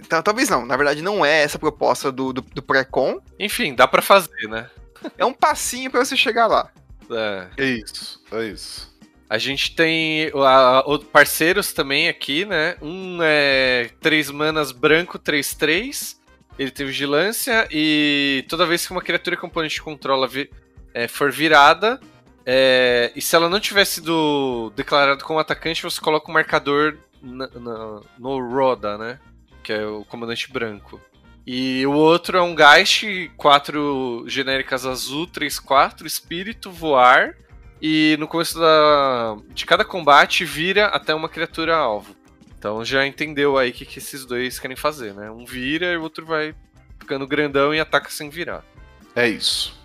tal- Talvez não, na verdade não é essa a proposta do, do, do pré-con. Enfim, dá pra fazer, né? É um passinho pra você chegar lá. É. É isso, é isso. A gente tem a- o- parceiros também aqui, né? Um é 3 manas branco 3-3. Ele tem vigilância e toda vez que uma criatura que o oponente controla vi- é, for virada, é, e se ela não tiver sido declarada como atacante, você coloca um marcador na- na- no Roda, né? Que é o comandante branco. E o outro é um Geist, 4 genéricas azul, 3-4, espírito, voar. E no começo da, de cada combate vira até uma criatura alvo. Então já entendeu aí o que, que esses dois querem fazer, né? Um vira e o outro vai ficando grandão e ataca sem virar. É isso.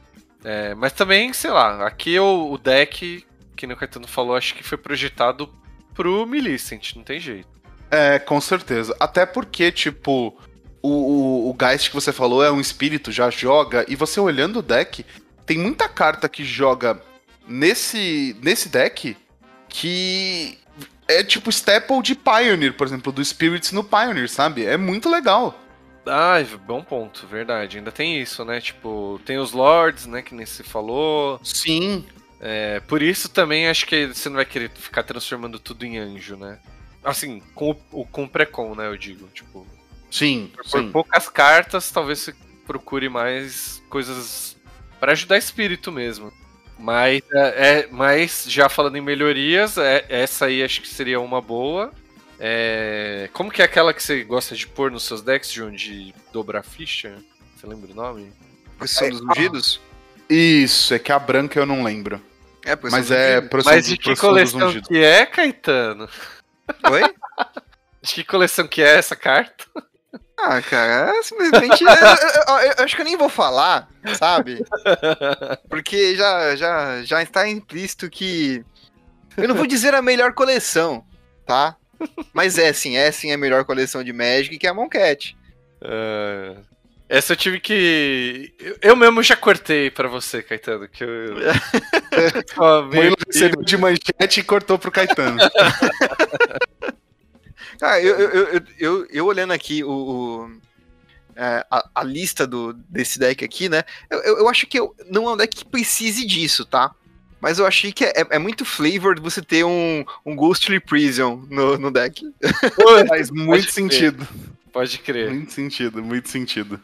É, mas também, sei lá, aqui o, o deck, que o Caetano falou, acho que foi projetado pro Millicent, não tem jeito. É, com certeza. Até porque, tipo, o, o, o Geist que você falou é um espírito, já joga, e você olhando o deck, tem muita carta que joga nesse, nesse deck que é tipo staple de Pioneer, por exemplo, do Spirits no Pioneer, sabe? É muito legal. Ah, bom ponto, verdade. Ainda tem isso, né? Tipo, tem os Lords, né? Que nem se falou. Sim. É, por isso também acho que você não vai querer ficar transformando tudo em anjo, né? Assim, com o, com o pré-com, né? Eu digo. Tipo, Sim, por sim. poucas cartas, talvez você procure mais coisas para ajudar espírito mesmo. Mas, é, é- mas já falando em melhorias, é- essa aí acho que seria uma boa. É, como que é aquela que você gosta de pôr nos seus decks, de dobrar ficha? Você lembra o nome? Procissão É, dos ungidos? Isso, é que a branca eu não lembro. É, procissão Mas é procissão Mas de que coleção que é, Caetano? Oi? [LAUGHS] De que coleção que é essa carta? Ah, cara, é simplesmente. eu, eu- eu- eu acho que eu nem vou falar, sabe? Porque já, já, já está implícito que. Eu não vou dizer a melhor coleção, tá? Mas é sim, é sim a melhor coleção de Magic, que é a Moncat. É, Essa eu tive que. eu- mesmo já cortei pra você, Caetano. Que eu. Aqui, [LAUGHS] recebeu de manchete e cortou pro Caetano. [LAUGHS] Cara, eu, eu, eu, eu, eu olhando aqui o, o- é, a, a lista do, desse deck aqui, né? Eu, eu, eu acho que eu, não é um deck que precise disso, tá? Mas eu achei que é, é muito flavor você ter um, um Ghostly Prison no, no deck. [LAUGHS] Faz muito sentido. Pode crer. Muito sentido, muito sentido.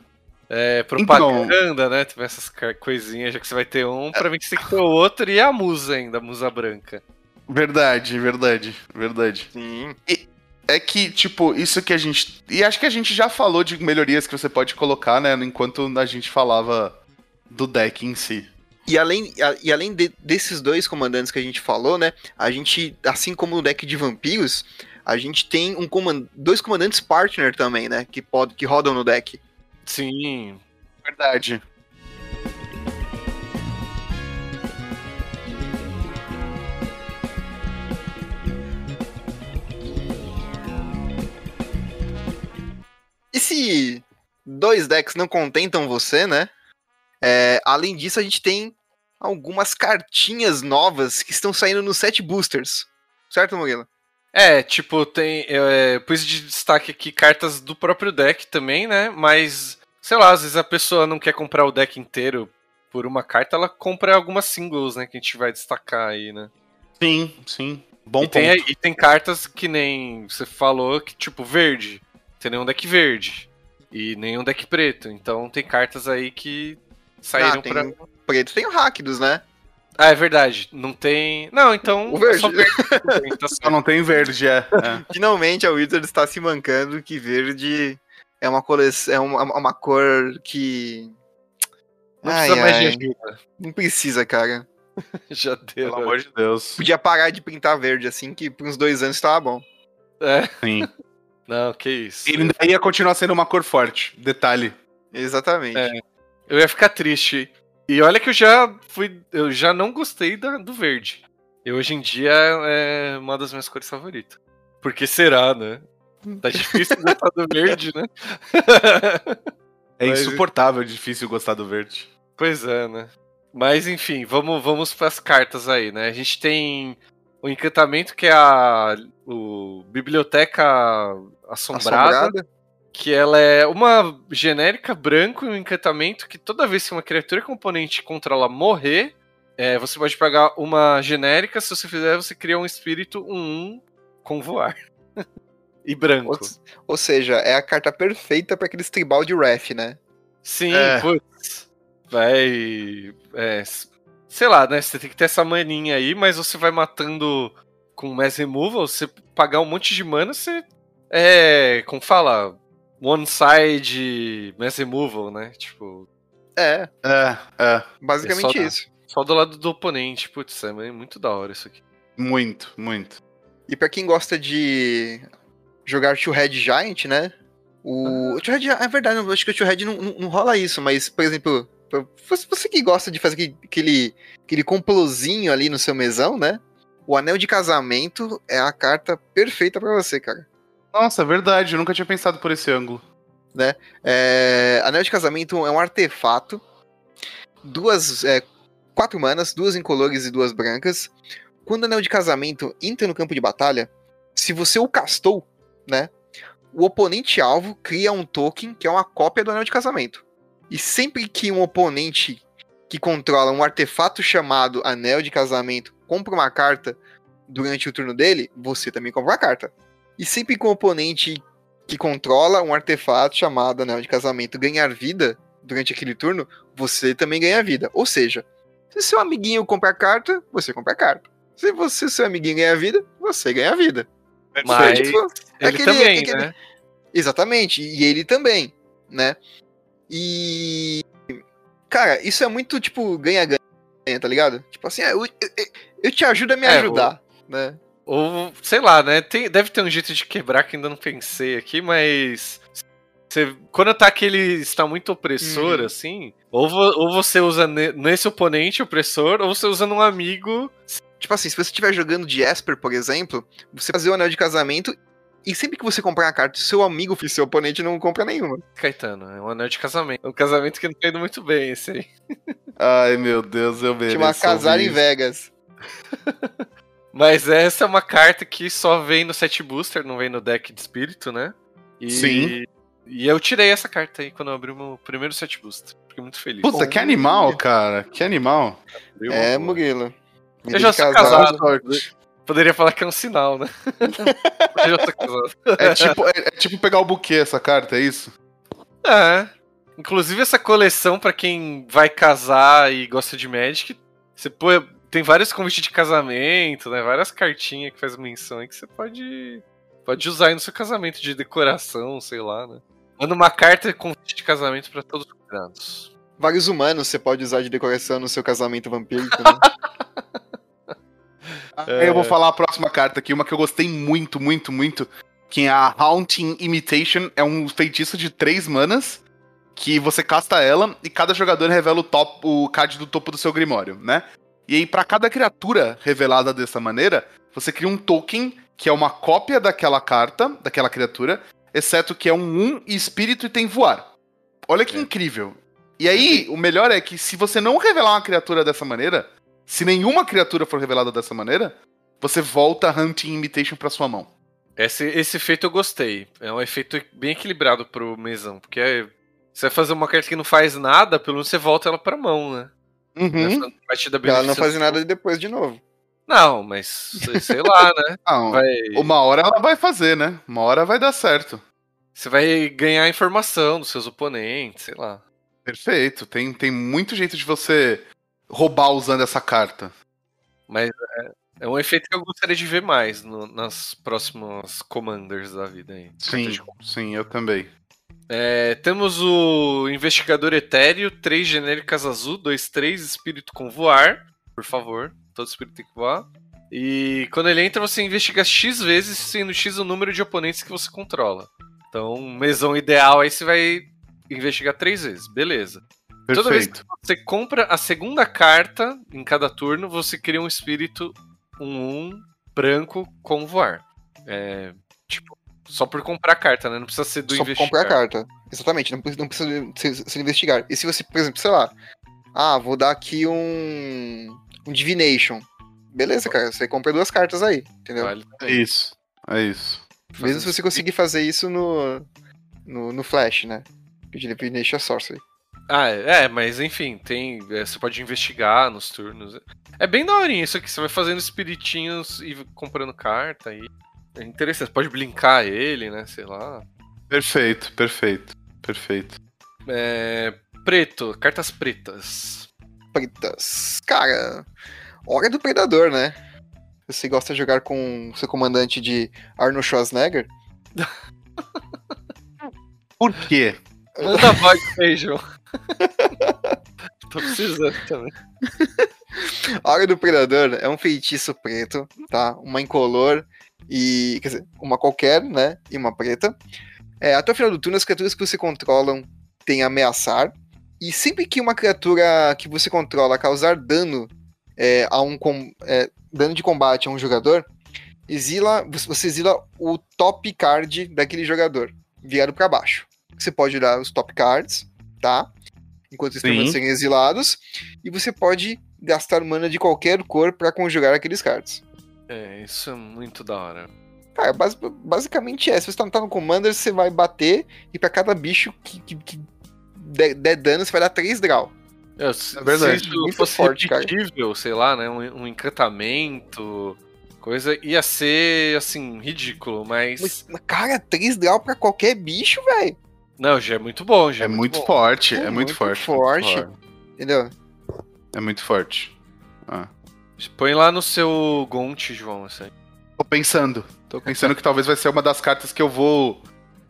É, propaganda, né? Tem essas coisinhas, já que você vai ter um, pra mim que você tem que ter o outro e a musa ainda, a musa branca. Verdade, verdade, verdade. Sim. É que, tipo, isso que a gente. E acho que a gente já falou de melhorias que você pode colocar, né? Enquanto a gente falava do deck em si. E além, e além de- desses dois comandantes que a gente falou, né? A gente, assim como no deck de vampiros, a gente tem um coman- dois comandantes partner também, né? Que, pod, que rodam no deck. Sim. Verdade. Se dois decks não contentam você, né? É, além disso, a gente tem algumas cartinhas novas que estão saindo no set boosters. Certo, Murilo? É, tipo, tem. É, pus de destaque aqui cartas do próprio deck também, né? Mas, sei lá, às vezes a pessoa não quer comprar o deck inteiro por uma carta, ela compra algumas singles, né? Que a gente vai destacar aí, né? Sim, sim. Bom e, ponto. tem, e tem cartas que nem você falou, que tipo, verde. Tem nenhum deck verde. E nenhum deck preto. Então tem cartas aí que saíram Ah, tem- pra. Preto tem o Rakdos, né? Ah, é verdade. Não tem. Não, então. O verde. é só verde. Bem, tá [LAUGHS] Só não tem verde, é. é. [LAUGHS] Finalmente a Wizard está se mancando que verde é uma coleção, é uma, uma cor que Não Ai, precisa mais de ai. ajuda. não precisa, cara. [LAUGHS] Já deu. Pelo amor de Deus. Podia parar de pintar verde assim, que por uns dois anos tava bom. É. Sim. Não, que isso. E ainda ia continuar sendo uma cor forte. Detalhe. Exatamente. É. Eu ia ficar triste. E olha que eu já fui. Eu já não gostei da- do verde. E hoje em dia é uma das minhas cores favoritas. Porque será, né? Tá difícil [LAUGHS] gostar do verde, né? É insuportável, difícil gostar do verde. Pois é, né? Mas enfim, vamos, vamos pras cartas aí, né? A gente tem o encantamento que é a o Biblioteca Assombrada, Assombrada. que ela é uma genérica branco e um encantamento que toda vez que uma criatura componente controla morrer, é, você pode pagar uma genérica, se você fizer, você cria um espírito 1-1 com voar. [LAUGHS] e branco. Ou, ou seja, é a carta perfeita pra aqueles tribal de ref, né? Sim, É. putz. Vai. É, sei lá, né? Você tem que ter essa maninha aí, mas você vai matando com mass removal, você pagar um monte de mana, você. É. Como fala? One side mass removal, né? Tipo, É, É, é. basicamente É só- isso. só do lado do oponente. Putz, é muito da hora isso aqui. Muito, muito. E pra quem gosta de jogar Two Red Giant, né? O, o Two Red, é verdade, eu acho que o Two Red não, não, não rola isso, mas, por exemplo, pra- você, que gosta de fazer aquele- aquele, complozinho ali no seu mesão, né? O Anel de Casamento é a carta perfeita pra você, cara. Nossa, verdade. Eu nunca tinha pensado por esse ângulo. É, Anel de Casamento é um artefato, duas, é, quatro manas, duas incolores e duas brancas. Quando o Anel de Casamento entra no campo de batalha, se você o castou, né, o oponente alvo cria um token que é uma cópia do Anel de Casamento. E sempre que um oponente que controla um artefato chamado Anel de Casamento compra uma carta durante o turno dele, você também compra uma carta. E sempre que oponente que controla um artefato chamado Anel de Casamento ganhar vida durante aquele turno, você também ganha vida. Ou seja, se seu amiguinho compra carta, você compra carta. Se você, seu amiguinho ganha vida, você ganha vida. Mas Tipo, ele aquele- também, aquele- né? Exatamente, e ele também, né? E. Cara, isso é muito tipo ganha-ganha, tá ligado? Tipo assim, ah, eu, eu, eu te ajudo a me É, ajudar, né? Ou, sei lá, né? Tem- deve ter um jeito de quebrar que ainda não pensei aqui, mas. Você, quando tá aquele está muito opressor, Uhum. assim, ou, vo- ou você usa ne- nesse oponente opressor, ou você usa num amigo. Tipo assim, se você estiver jogando de Esper, por exemplo, você fazer o anel de casamento e sempre que você comprar uma carta, seu amigo e seu oponente não compra nenhuma. Caetano, é um anel de casamento. É um casamento que não tá indo muito bem, esse aí. Ai, meu Deus, eu mereço. Chama Casar em. Vegas. [LAUGHS] Mas essa é uma carta que só vem no set booster, não vem no deck de espírito, né? E, Sim. E eu tirei essa carta aí quando eu abri o meu primeiro set booster. Fiquei muito feliz. Puta, que animal, cara. Que animal. É, Murilo. Eu já sou Casado. Poderia falar que é um sinal, né? [LAUGHS] eu já tô casado. É tipo, é, é tipo pegar o buquê essa carta, é isso? É. Inclusive essa coleção, pra quem vai casar e gosta de Magic, você põe, tem vários convites de casamento, né? Várias cartinhas que faz menção aí que você pode, pode usar aí no seu casamento de decoração, sei lá, né? Manda uma carta convite de casamento pra todos os convidados. Vários humanos você pode usar de decoração no seu casamento vampírico, né? É. [LAUGHS] Eu vou falar a próxima carta aqui, uma que eu gostei muito, muito, muito. Que é a Haunting Imitation. É um feitiço de três manas. Que você casta ela e cada jogador revela o, top, o card do topo do seu grimório, né? E aí, pra cada criatura revelada dessa maneira, você cria um token que é uma cópia daquela carta, daquela criatura, exceto que é um 1 e espírito e tem voar. Olha que É. incrível. E aí, o melhor é que se você não revelar uma criatura dessa maneira, se nenhuma criatura for revelada dessa maneira, você volta a Hunting Imitation pra sua mão. Esse, esse efeito eu gostei. É um efeito bem equilibrado pro mesão. Porque é- você vai fazer uma carta que não faz nada, pelo menos você volta ela pra mão, né? Uhum. Ela não faz nada depois de novo. Não, mas sei sei lá, né? [LAUGHS] Não, Vai, uma hora ela vai fazer, né? Uma hora vai dar certo. você vai ganhar informação dos seus oponentes, sei lá. Perfeito. Tem, tem muito jeito de você roubar usando essa carta. Mas é, é um efeito que eu gostaria de ver mais no- nas próximas Commanders da vida aí. Sim, sim, eu também. É, temos o Investigador Etéreo, 3 genéricas azul, 2, 3, espírito com voar. Por favor, todo espírito tem que voar. E quando ele entra, você investiga X vezes, sendo X o número de oponentes que você controla. Então, mesão ideal, aí você vai investigar três vezes. Beleza. Toda vez que Perfeito. você compra a segunda carta em cada turno, você cria um espírito 1-1 branco com voar. É, tipo, só por comprar a carta, né? Não precisa ser do Só investigar. comprar a carta. Exatamente, não, precisa- não precisa se, se investigar. E se você, por exemplo, sei lá, ah, vou dar aqui um, um Divination. Beleza, cara, você compra duas cartas aí, entendeu? Vale também. Isso. É isso. Mesmo se você conseguir fazer isso no, no, no Flash, né? O Divination é Sorcery. Ah, é, mas enfim, tem. é, você pode investigar nos turnos. É bem daorinha isso aqui. Você vai fazendo espiritinhos e comprando carta aí. É interessante. Você pode blinkar ele, né? Sei lá. Perfeito, perfeito, perfeito. É, preto, cartas pretas. Pretas. Cara, hora do Predador, né? Você gosta de jogar com seu comandante de Arnold Schwarzenegger? [LAUGHS] Por quê? Manda a voz, Feijão. [LAUGHS] Tô precisando também. [LAUGHS] Hora do Predador é um feitiço preto, tá? Uma incolor e. Quer dizer, uma qualquer, né? E uma preta. É, até o final do turno, as criaturas que você controlam têm ameaçar. E sempre que uma criatura que você controla causar dano é, a um é, dano de combate a um jogador, exila, você exila o top card daquele jogador, virado para baixo. Você pode dar os top cards, tá? Enquanto eles serem exilados. E você pode gastar mana de qualquer cor para conjugar aqueles cards. É, isso é muito da hora. Cara, basi- basicamente é. Se você tá, tá no Commander, você vai bater e para cada bicho que, que, que der, der dano, você vai dar 3 draw. É, se, É verdade. se isso Muito fosse forte, cara. repetível, sei lá, né? Um, um encantamento, coisa, ia ser, assim, ridículo, mas... Mas, cara, 3 draw pra qualquer bicho, velho. Não, já é muito bom, já É é, muito bom. forte, É é muito muito forte. forte. muito Entendeu? É muito forte. Ah. Põe lá no seu Gonte, João, isso aí. Tô pensando. Tô pensando que talvez vai ser uma das cartas que eu vou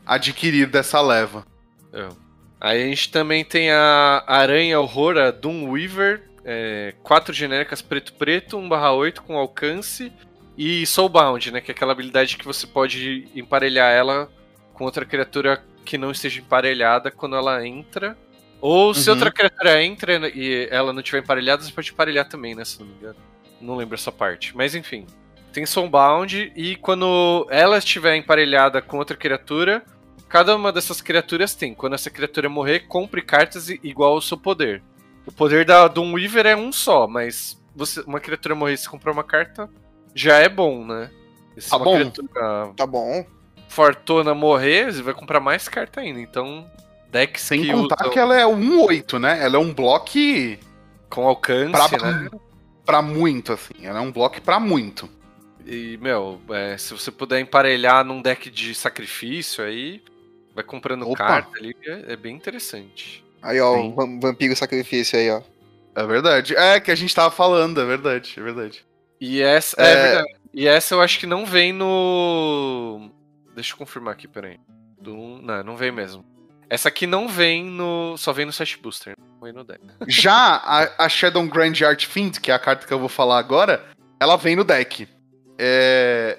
adquirir dessa leva. É. Aí a gente também tem a Aranha Aurora Doom Weaver, é, quatro genéricas preto-preto, 1/8 com alcance e Soulbound, né? Que é aquela habilidade que você pode emparelhar ela com outra criatura que não esteja emparelhada quando ela entra. Ou se Uhum. outra criatura entra e ela não tiver emparelhada, você pode emparelhar também, né? Se não me engano. Não lembro essa parte. Mas enfim. Tem Soulbound e quando ela estiver emparelhada com outra criatura, Cada uma dessas criaturas tem. Quando essa criatura morrer, compre cartas igual ao seu poder. O poder da Doom Weaver é um só, mas você, uma criatura morrer se comprar uma carta, já é bom, né? E se Tá uma bom. criatura Tá bom. fortuna morrer, você vai comprar mais carta ainda. Então, decks Sem que contar usam que ela é um 8, né? Ela é um bloco com alcance, pra, né? Pra muito, assim. Ela é um bloco pra muito. E, meu, é, se você puder emparelhar num deck de sacrifício aí, vai comprando Opa. carta ali, é, é bem interessante. Aí, ó, Sim. o vam- vampiro sacrifício aí, ó. É verdade. É que a gente tava falando, é verdade, é verdade. E essa, é... É. verdade. E essa eu acho que não vem no. Deixa eu confirmar aqui, peraí. Do... Não, não vem mesmo. Essa aqui não vem no. Só vem no set booster, não vem no deck. Já a, a Shadow Graveyard Fiend, que é a carta que eu vou falar agora, ela vem no deck. É,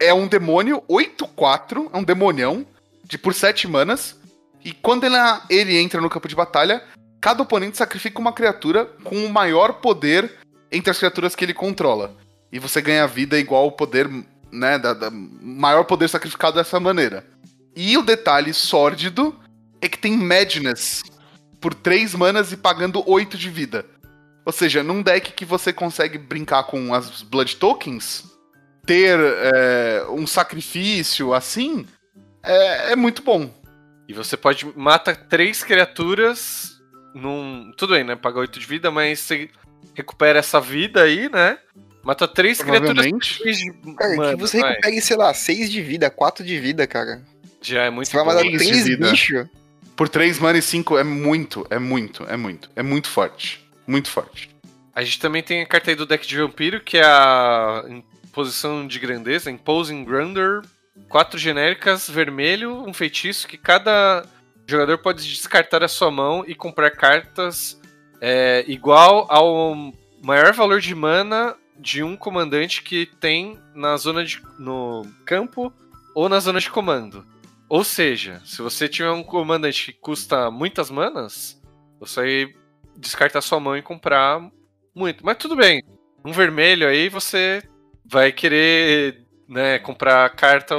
é um demônio 8-4, é um demonião, de por 7 manas. E quando ela- ele entra no campo de batalha, cada oponente sacrifica uma criatura com o maior poder entre as criaturas que ele controla. E você ganha vida igual ao poder, né, da, da- maior poder sacrificado dessa maneira. E o detalhe sórdido é que tem Madness por 3 manas e pagando 8 de vida. Ou seja, num deck que você consegue brincar com as Blood Tokens, ter é, um sacrifício assim, é, é muito bom. E você pode mata três criaturas num. Tudo bem, né? Paga 8 de vida, mas você recupera essa vida aí, né? Mata três criaturas três de Cara, mana, que você vai. recupere, sei lá, 6 de vida, 4 de vida, cara. Já é muito Você vai matar Três de 3 vida. bichos. Por 3 mana e 5 é muito, é muito, é muito. É muito forte. Muito forte. A gente também tem a carta aí do deck de vampiro, que é a posição de grandeza, Imposing Grandeur. Quatro genéricas, vermelho, um feitiço que cada jogador pode descartar a sua mão e comprar cartas é, igual ao maior valor de mana de um comandante que tem na zona de. no campo ou na zona de comando. Ou seja, se você tiver um comandante que custa muitas manas, você descartar sua mão e comprar muito. Mas tudo bem. Um vermelho aí você vai querer, né, comprar carta.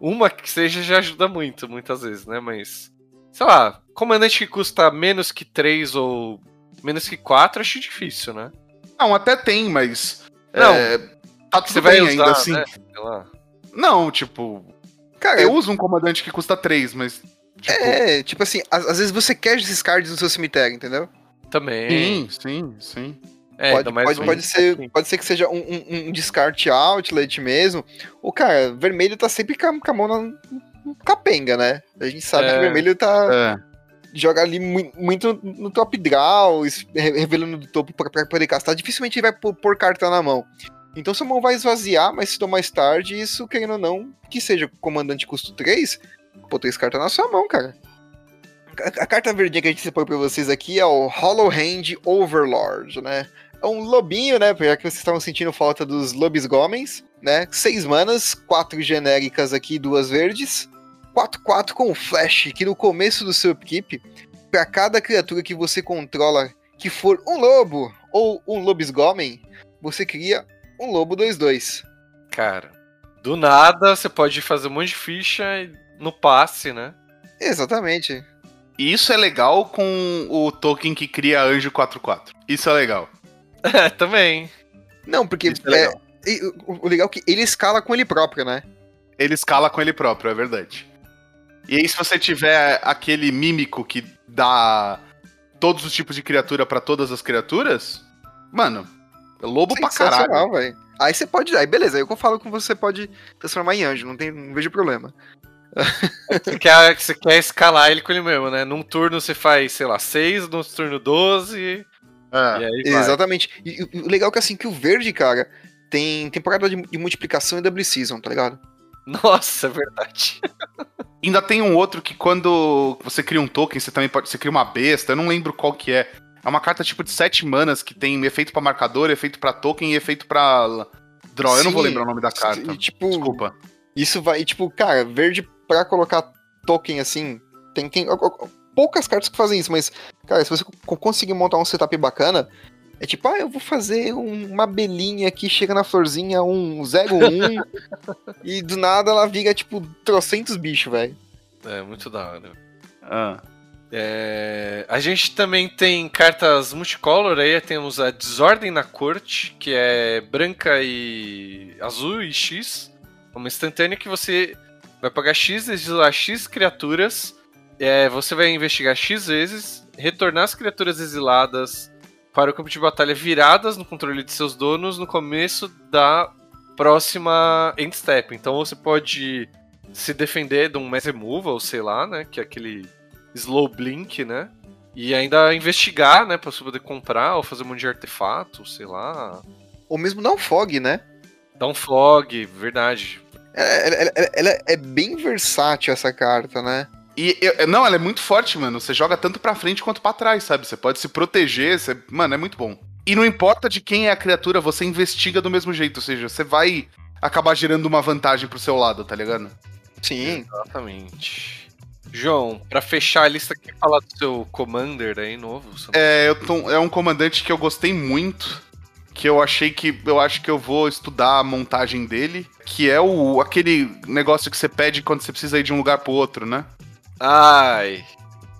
Uma que seja já ajuda muito, muitas vezes, né? Mas. Sei lá, comandante que custa menos que 3 ou menos que 4, acho difícil, né? Não, até tem, mas. Não. é, tá tudo Você vai bem usar, ainda assim. né? Não, tipo. Cara, Eu uso um comandante que custa 3, mas. Tipo, é, tipo assim, às, às vezes você quer esses cards no seu cemitério, entendeu? Também. Sim, sim, sim. É, pode, pode, pode, ser, pode ser que seja um, um, um descarte outlet mesmo. O cara, vermelho tá sempre com a, com a mão na capenga, né? A gente sabe É. que vermelho tá. É. Joga ali mui- muito no top draw, revelando do topo pra, pra poder castar. Dificilmente ele vai pôr, pôr carta na mão. Então sua mão vai esvaziar, mas se mais tarde, isso, querendo ou não, que seja comandante custo 3, pô, 3 cartas na sua mão, cara. A, a carta verdinha que a gente separou pra vocês aqui é o Hollow Hand Overlord, né? É um lobinho, né? Já que vocês estavam sentindo falta dos lobisgomens, né? Seis manas, quatro genéricas aqui, duas verdes. 4-4 com flash, que no começo do seu upkeep, para cada criatura que você controla que for um lobo ou um lobisgomem, você cria um lobo 2-2. Cara, do nada você pode fazer um monte de ficha no passe, né? Exatamente. E isso é legal com o token que cria anjo 4-4. Isso é legal. [LAUGHS] É, também. Não, porque Isso é legal. é- o, legal é que ele escala com ele próprio, né? Ele escala com ele próprio, é verdade. E aí, se você tiver aquele mímico que dá todos os tipos de criatura pra todas as criaturas, mano, lobo pra caralho. Velho. Aí você pode. Aí beleza, aí eu falo que você pode transformar em anjo, não, tem, não vejo problema. [LAUGHS] Você quer, você quer escalar ele com ele mesmo, né? Num turno você faz, sei lá, 6, no turno 12, e É. aí vai. Exatamente. E, e o legal é que assim, que o verde, cara, tem temporada de, de multiplicação e double season, tá ligado? Nossa, é verdade. Ainda tem um outro que quando você cria um token, você também pode. Você cria uma besta, eu não lembro qual que é. É uma carta tipo de 7 manas que tem efeito pra marcador, efeito pra token e efeito pra draw. eu não vou Sim. lembrar o nome da carta. E, tipo, Desculpa. Isso vai, tipo, cara, verde pra colocar token assim, tem quem. Poucas cartas que fazem isso, mas, cara, se você co- conseguir montar um setup bacana, é tipo, ah, eu vou fazer um- uma belinha aqui, chega na florzinha, um 01, [LAUGHS] e do nada ela vira, tipo, trocentos bichos, velho. É, muito da hora. Ah. É, a gente também tem cartas multicolor aí, temos a Desordem na Corte, que é branca e azul e X. Uma instantânea que você vai pagar X, exilar X criaturas, é, você vai investigar X vezes, retornar as criaturas exiladas para o campo de batalha viradas no controle de seus donos no começo da próxima end step. Então você pode se defender de um mass removal, sei lá, né, que é aquele slow blink, né? E ainda investigar, né, pra você poder comprar ou fazer um monte de artefato, sei lá. Ou mesmo não fog, né? Dá um fog, verdade. Ela, ela- ela- ela é bem versátil, essa carta, né? E eu- não, ela é muito forte, mano. Você joga tanto pra frente quanto pra trás, sabe? Você pode se proteger, você... mano, é muito bom. E não importa de quem é a criatura, você investiga do mesmo jeito, ou seja, você vai acabar gerando uma vantagem pro seu lado, tá ligado? Sim. Exatamente. João, pra fechar a lista, quer falar do seu Commander aí novo? É, eu tô- é um comandante que eu gostei muito, que eu achei que eu acho que eu vou estudar a montagem dele, que é o aquele negócio que você pede quando você precisa ir de um lugar pro outro, né? Ai.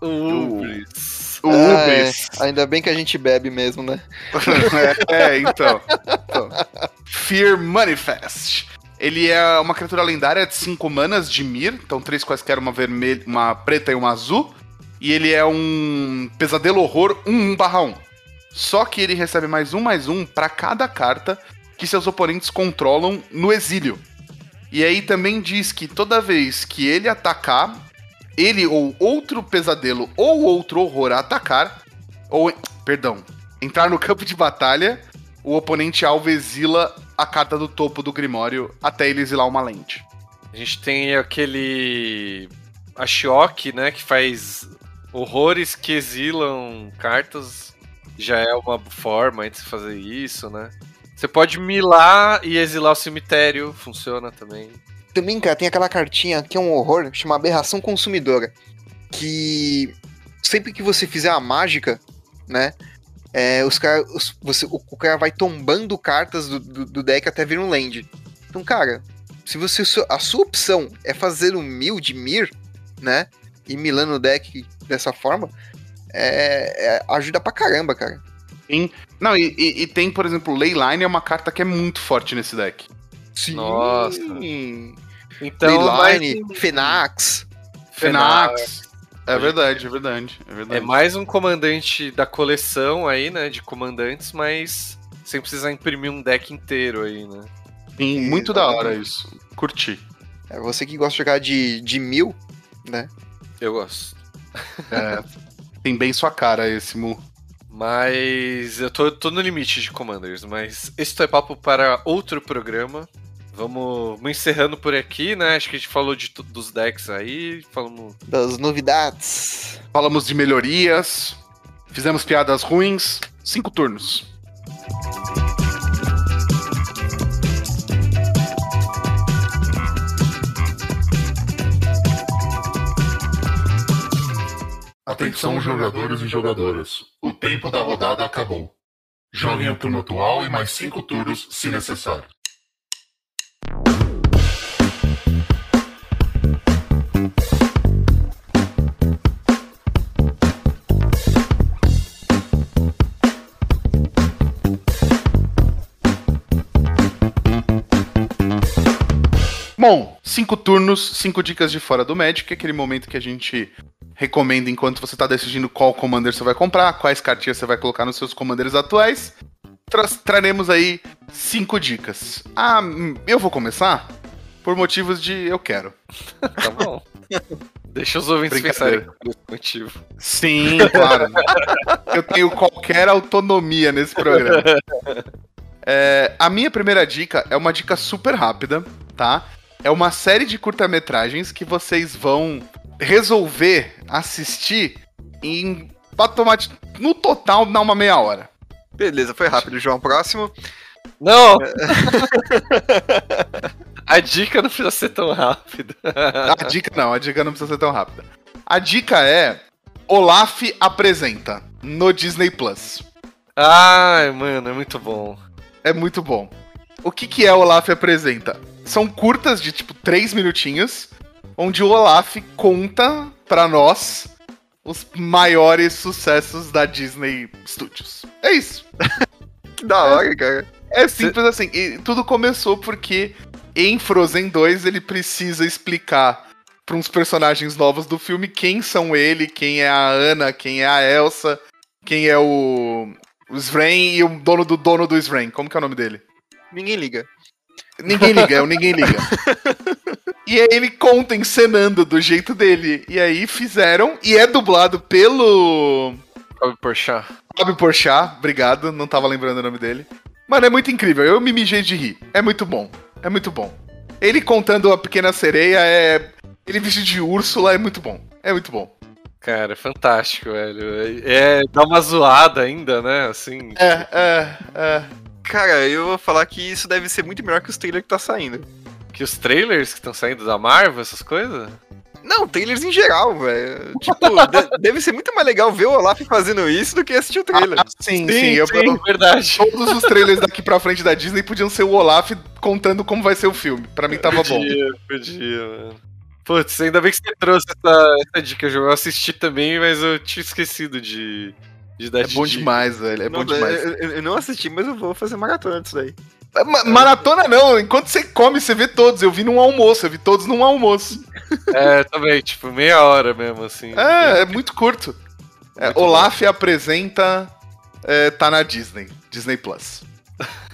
O O- Ubris. O Ah, Ubris. é. Ainda bem que a gente bebe mesmo, né? é, [LAUGHS] é, então. Então. Fear Manifest. Ele é uma criatura lendária de 5 manas de Mir, então três quaisquer, uma vermelha, uma preta e uma azul. E ele é um pesadelo horror 1 1 barra 1. Só que ele recebe mais um mais um pra cada carta que seus oponentes controlam no exílio. E aí também diz que toda vez que ele atacar, ele ou outro pesadelo ou outro horror atacar, ou, perdão, entrar no campo de batalha, o oponente alvo exila a carta do topo do Grimório até ele exilar uma lente. A gente tem aquele. A né? Que faz horrores que exilam cartas. Já é uma forma de fazer isso, né? Você pode milar e exilar o cemitério, funciona também. Também, cara, tem aquela cartinha que é um horror, chama Aberração Consumidora. Que sempre que você fizer a mágica, né? É, os cara, os, você, o, o, cara vai tombando cartas do, do, do, deck até vir um land. Então, cara, se você a sua opção é fazer um mil de Mir, né? E milando o deck dessa forma, é, é, ajuda pra caramba, cara. Sim. Não, e, e, e, tem, por exemplo, Leyline é uma carta que é muito forte nesse deck. Sim. Nossa. Então, Leyline, mas... Fenax. Fenax. É verdade, é verdade, é verdade. É mais um comandante da coleção aí, né? De comandantes, mas sem precisar imprimir um deck inteiro aí, né? Sim, muito da hora isso. Curti. É você que gosta de jogar de, de mil, né? Eu gosto. [LAUGHS] É, tem bem sua cara esse Mu. Mas eu tô, tô no limite de Commanders, mas esse é papo para outro programa. Vamos, encerrando por aqui, né? Acho que a gente falou de, dos decks aí, falamos... Das novidades. Falamos de melhorias, fizemos piadas ruins. Cinco turnos. Atenção, jogadores e jogadoras. O tempo da rodada acabou. Joguem a turno atual e mais cinco turnos se necessário. Bom, cinco turnos, cinco dicas de fora do Magic, aquele momento que a gente recomenda enquanto você está decidindo qual commander você vai comprar, quais cartinhas você vai colocar nos seus commanders atuais. Tra traremos aí cinco dicas. Ah, eu vou começar por motivos de eu quero. Tá bom. [LAUGHS] Deixa os ouvintes pensarem por esse motivo. Sim, claro. eu tenho qualquer autonomia nesse programa. É, a minha primeira dica é uma dica super rápida, tá? É uma série de curta-metragens que vocês vão resolver assistir em tomate no total dá uma meia hora. Beleza, foi rápido, João. Próximo. Não! [LAUGHS] a dica não precisa ser tão rápida. a dica não, a dica não precisa ser tão rápida. A dica é Olaf apresenta no Disney Plus. Ai, mano, é muito bom. É muito bom. O que que é Olaf apresenta? São curtas de tipo 3 minutinhos onde o Olaf conta para nós os maiores sucessos da Disney Studios. É isso. que da hora, cara. É simples Cê... assim. E tudo começou porque em Frozen 2 ele precisa explicar para uns personagens novos do filme quem são ele, quem é a Ana, quem é a Elsa, quem é o, o Sven e o dono do dono do Sven. Como que é o nome dele? Ninguém liga. Ninguém liga, é o ninguém liga. [LAUGHS] e aí ele conta encenando do jeito dele. E aí fizeram, e é dublado pelo. Fábio Porchat. Fábio Porchat, obrigado, não tava lembrando o nome dele. Mano, é muito incrível, eu me mijei de rir. É muito bom, é muito bom. Ele contando a pequena sereia é. Ele vestido de Úrsula é muito bom. É muito bom. Cara, é fantástico, velho. É, dá uma zoada ainda, né? Assim. É, é, é. Cara, eu vou falar que isso deve ser muito melhor que os trailers que tá saindo. Que os trailers que estão saindo da Marvel, essas coisas? Não, trailers em geral, velho. Tipo, de, [LAUGHS] deve ser muito mais legal ver o Olaf fazendo isso do que assistir o trailer. Ah, sim, sim, sim, eu, sim verdade. Todos os trailers daqui pra frente da Disney podiam ser o Olaf contando como vai ser o filme. Pra mim tava podia, bom. Podia, mano. Putz, ainda bem que você trouxe essa, essa dica, eu assisti também, mas eu tinha esquecido de, de dar É bom demais, velho. É não, bom demais. Eu, eu, não assisti, mas eu vou fazer maratona disso daí. Maratona não, enquanto você come, você vê todos. Eu vi num almoço, eu vi todos num almoço. É, também, tipo, meia hora mesmo, assim. É, é muito curto. É, muito Olaf bom. apresenta. É, tá na Disney, Disney Plus.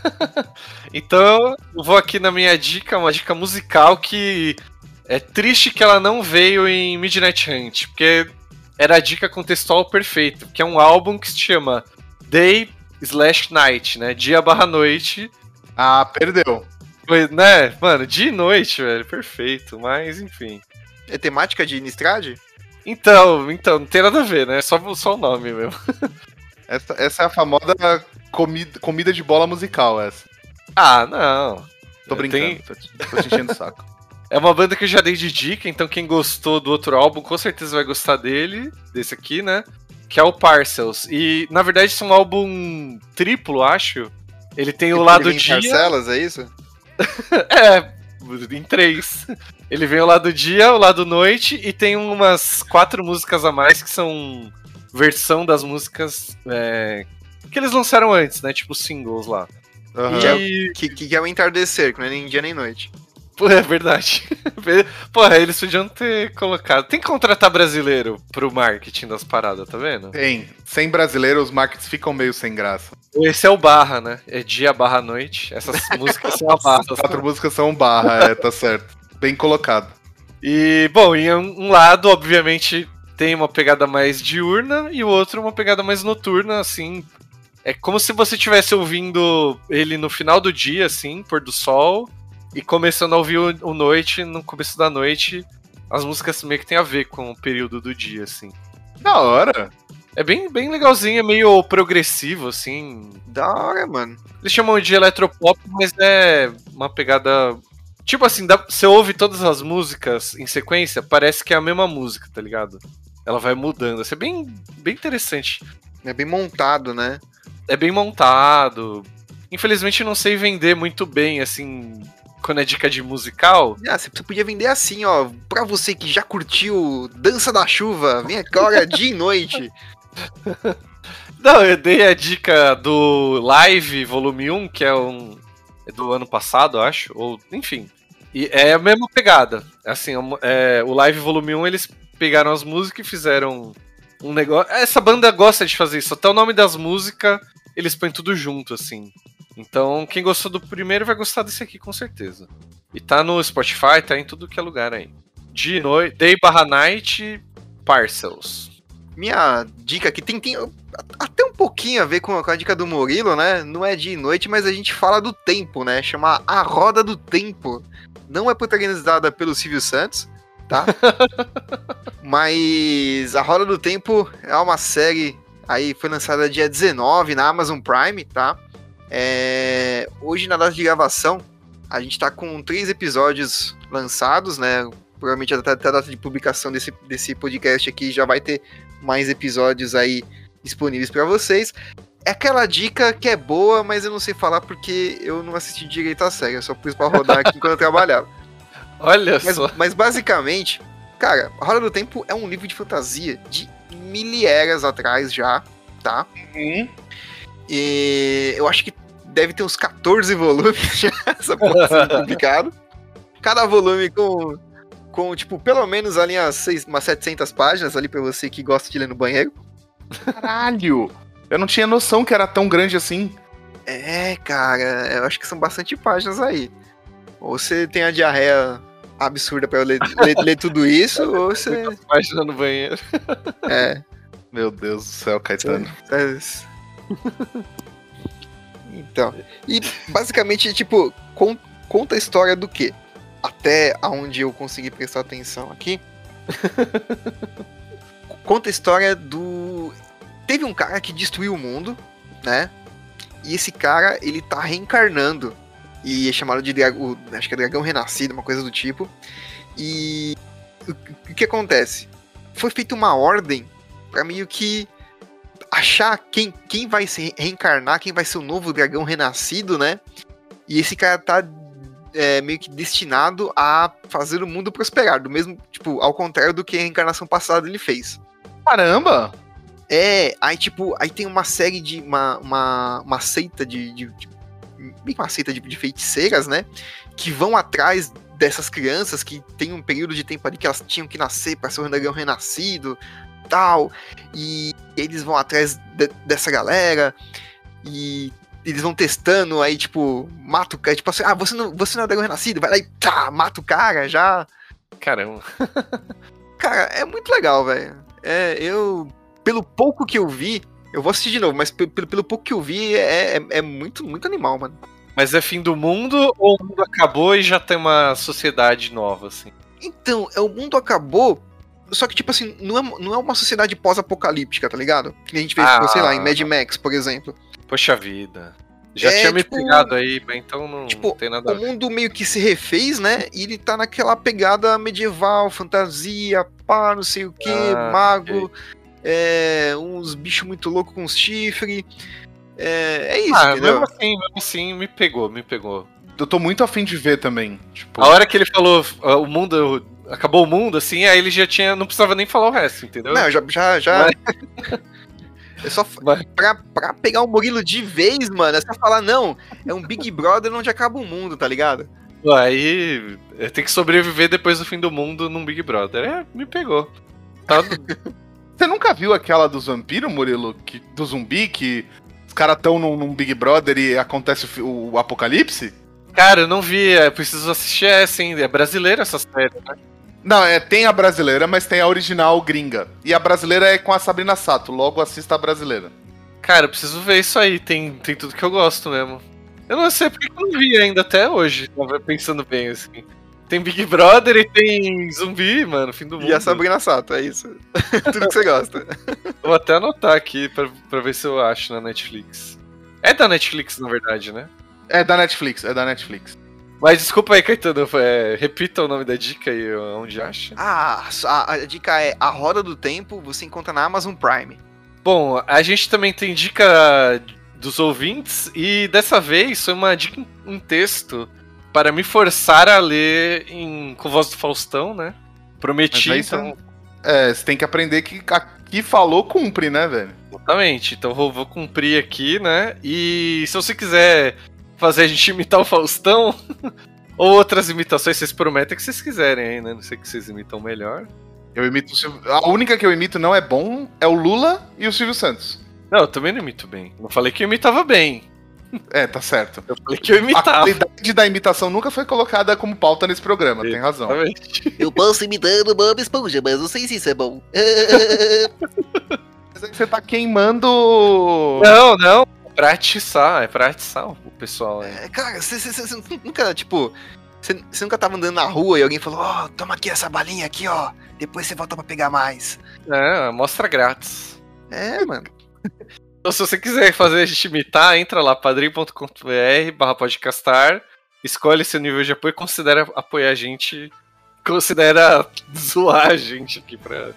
[LAUGHS] então, eu vou aqui na minha dica, uma dica musical que é triste que ela não veio em Midnight Hunt, porque era a dica contextual perfeita, que é um álbum que se chama Day Slash Night, né? Dia barra noite. Ah, perdeu. Foi, né? Mano, dia e noite, velho, perfeito, mas enfim. É temática de Nistrade? Então, então, não tem nada a ver, né? Só, só o nome mesmo. [LAUGHS] Essa, essa é a famosa comida, comida de bola musical, essa. Ah, não. Tô brincando, Tem- tô, tô te enchendo o saco. [LAUGHS] É uma banda que eu já dei de dica, então quem gostou do outro álbum com certeza vai gostar dele, desse aqui, né? Que é o Parcels. E na verdade isso é um álbum triplo, acho. Ele tem o Ele lado em dia. parcelas, é isso? [LAUGHS] É, em três. Ele vem o lado dia, o lado noite e tem umas quatro músicas a mais que são versão das músicas é, que eles lançaram antes, né? Tipo singles lá. Aham. E. Que, que é o entardecer, que não é nem dia nem noite. Pô, é verdade. [LAUGHS] Porra, eles podiam ter colocado. Tem que contratar brasileiro pro marketing das paradas, tá vendo? Tem. Sem brasileiro, os markets ficam meio sem graça. Esse é o barra, né? É dia barra noite. Essas [LAUGHS] músicas são a barra. As quatro músicas são barra, é, tá certo. Bem colocado. E, bom, em um um lado, obviamente, tem uma pegada mais diurna e o outro uma pegada mais noturna, assim. É como se você estivesse ouvindo ele no final do dia, assim, pôr do sol, e começando a ouvir o, o noite, no começo da noite, as músicas meio que tem a ver com o período do dia, assim. Da hora. É bem, bem legalzinho, é meio progressivo, assim. Da hora, mano. Eles chamam de eletropop, mas é uma pegada. Tipo assim, dá- você ouve todas as músicas em sequência, parece que é a mesma música, tá ligado? Ela vai mudando. Isso é bem, bem interessante. É bem montado, né? É bem montado. Infelizmente não sei vender muito bem, assim, quando é dica de musical. Ah, você podia vender assim, ó. Pra você que já curtiu Dança da Chuva, vem agora dia e noite. [LAUGHS] Não, eu dei a dica do Live Volume 1, que é um. É do ano passado, eu acho. Ou, enfim. E é a mesma pegada. Assim, é, o Live Volume 1, eles pegaram as músicas e fizeram um negócio. Essa banda gosta de fazer isso. Até o nome das músicas, eles põem tudo junto, assim. Então, quem gostou do primeiro vai gostar desse aqui, com certeza. E tá no Spotify, tá em tudo que é lugar aí. De noite, Day barra Night, Parcels. Minha dica aqui tem, tem até um pouquinho a ver com a, com a dica do Murilo, né? Não é dia e noite, mas a gente fala do tempo, né? Chama A Roda do Tempo. Não é protagonizada pelo Silvio Santos, tá? [LAUGHS] mas A Roda do Tempo é uma série aí foi lançada dia 19 na Amazon Prime, tá? É, hoje na data de gravação a gente tá com três episódios lançados, né? Provavelmente até até a data de publicação desse, desse podcast aqui já vai ter mais episódios aí disponíveis para vocês. É aquela dica que é boa, mas eu não sei falar porque eu não assisti direito a série, eu só pus pra rodar aqui enquanto eu trabalhava. [LAUGHS] Olha Mas, só. mas basicamente, cara, A Roda do Tempo é um livro de fantasia de mil eras atrás já, tá? E eu acho que deve ter uns 14 volumes [LAUGHS] já, essa porra sendo publicado. Cada volume com, com, tipo, pelo menos ali umas, seis, umas 700 páginas ali pra você que gosta de ler no banheiro. Caralho! Eu não tinha noção que era tão grande assim. É, cara, eu acho que são bastante páginas aí. Ou você tem a diarreia absurda pra eu ler, ler- [LAUGHS] ler tudo isso, ou você. Página no banheiro. É. [LAUGHS] Meu Deus do céu, Caetano. Mas- Então, e basicamente, tipo, con- conta a história do quê? Até aonde eu consegui prestar atenção aqui. [LAUGHS] conta a história do. Teve um cara que destruiu o mundo, né? E esse cara, ele tá reencarnando. E é chamado de dragão. Acho que é dragão renascido, uma coisa do tipo. E. O, o que acontece? Foi feita uma ordem pra meio que achar quem, quem vai se reencarnar, quem vai ser o novo dragão renascido, né? E esse cara tá é, meio que destinado a fazer o mundo prosperar, do mesmo, tipo, ao contrário do que a reencarnação passada ele fez. Caramba! É, aí tipo, aí tem uma série de. uma, uma, uma seita de. de, de meio que uma seita de, de feiticeiras, né? Que vão atrás dessas crianças que tem um período de tempo ali que elas tinham que nascer para ser um dragão renascido, tal. E eles vão atrás de- dessa galera. E eles vão testando, aí, tipo, mata o cara. Tipo assim, ah, você não, você não é dragão renascido, vai lá e tá, mata o cara já. Caramba. [LAUGHS] Cara, é muito legal, velho. É, eu. Pelo pouco que eu vi, eu vou assistir de novo, mas pe- pelo, pelo pouco que eu vi, é, é, é muito, muito animal, mano. Mas é fim do mundo ou o mundo acabou e já tem uma sociedade nova, assim? Então, é, o mundo acabou. Só que, tipo assim, não é, não é uma sociedade pós-apocalíptica, tá ligado? Que a gente vê, Ah. tipo, sei lá, em Mad Max, por exemplo. Poxa vida. Já É, tinha me tipo, pegado aí, mas então não, tipo, não tem nada a O ver. mundo meio que se refez, né? E ele tá naquela pegada medieval, fantasia, pá, não sei o que, Ah, mago, é, uns bichos muito loucos com uns chifres. É, é isso, Ah, entendeu? mesmo assim, mesmo assim, me pegou, me pegou. Eu tô muito afim de ver também. Tipo, A hora que ele falou ah, o mundo. Acabou o mundo, assim, aí ele já tinha. Não precisava nem falar o resto, entendeu? Não, já. já, já... É só Vai. pra, pra pegar o Murilo de vez, mano. É só falar, não, é um Big Brother onde acaba o mundo, tá ligado? Aí tem que sobreviver depois do fim do mundo num Big Brother. É, me pegou. Tá, [LAUGHS] Você nunca viu aquela dos vampiros, Murilo? Que, do zumbi, que os caras tão num, num Big Brother e acontece o, o apocalipse? cara, eu não vi, é, preciso assistir essa, hein? É brasileira essa série, né? Não, é, tem a brasileira, mas tem a original gringa. E a brasileira é com a Sabrina Sato, logo assista a brasileira. Cara, eu preciso ver isso aí, tem, tem tudo que eu gosto mesmo. Eu não sei porque que eu não vi ainda até hoje, pensando bem assim. Tem Big Brother e tem zumbi, mano, fim do mundo. E a Sabrina Sato, é isso. [LAUGHS] Tudo que você gosta. Vou até anotar aqui pra, pra ver se eu acho na Netflix. É da Netflix, na verdade, né? É da Netflix, é da Netflix. Mas desculpa aí, Caetano, é, repita o nome da dica e onde acha. Ah, a, a dica é A Roda do Tempo, você encontra na Amazon Prime. Bom, a gente também tem dica dos ouvintes e dessa vez foi uma dica em- em texto para me forçar a ler em, com voz do Faustão, né? Prometi, Mas aí então, É, você tem que aprender que aqui falou, cumpre, né, velho? exatamente. Então vou, vou cumprir aqui, né? E se você quiser fazer a gente [LAUGHS] imitar o Faustão [LAUGHS] ou outras imitações, vocês prometem que vocês quiserem aí, né? Não sei que vocês imitam melhor. Eu imito o Silvio... A única que eu imito não é bom é o Lula e o Silvio Santos. Não, eu também não imito bem. Não falei que eu imitava bem. É, tá certo. Eu falei que eu A imitava. qualidade da imitação nunca foi colocada como pauta nesse programa, tem razão. Exatamente. [LAUGHS] Eu posso imitando o Bob Esponja, mas não sei se isso é bom. Mas aí você tá queimando. Não, não. Pra atiçar, é pra atiçar o pessoal. né? É, cara, você, nunca, tipo. Você, nunca tava andando na rua e alguém falou: Ó, toma aqui essa balinha aqui, ó. Depois você volta pra pegar mais. É, mostra grátis. É, mano. [LAUGHS] Então, se você quiser fazer a gente imitar, entra lá, padrim.com.br barra podcastar, escolhe seu nível de apoio e considera apoiar a gente, considera [LAUGHS] zoar a gente aqui pra...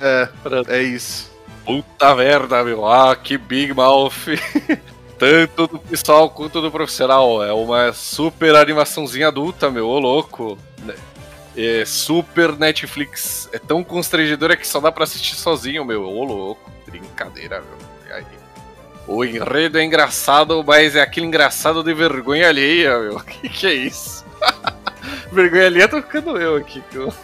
É, pra... é isso. Puta merda, meu, ah, que Big Mouth. [LAUGHS] Tanto do pessoal quanto do profissional. É uma super animaçãozinha adulta, meu, ô louco. É super Netflix. É tão constrangedora que só dá pra assistir sozinho, meu. Ô louco. Brincadeira, meu. Aí? O enredo é engraçado, mas é aquele engraçado de vergonha alheia, meu. [LAUGHS] Que que é isso? [LAUGHS] vergonha alheia tô ficando eu aqui. que eu-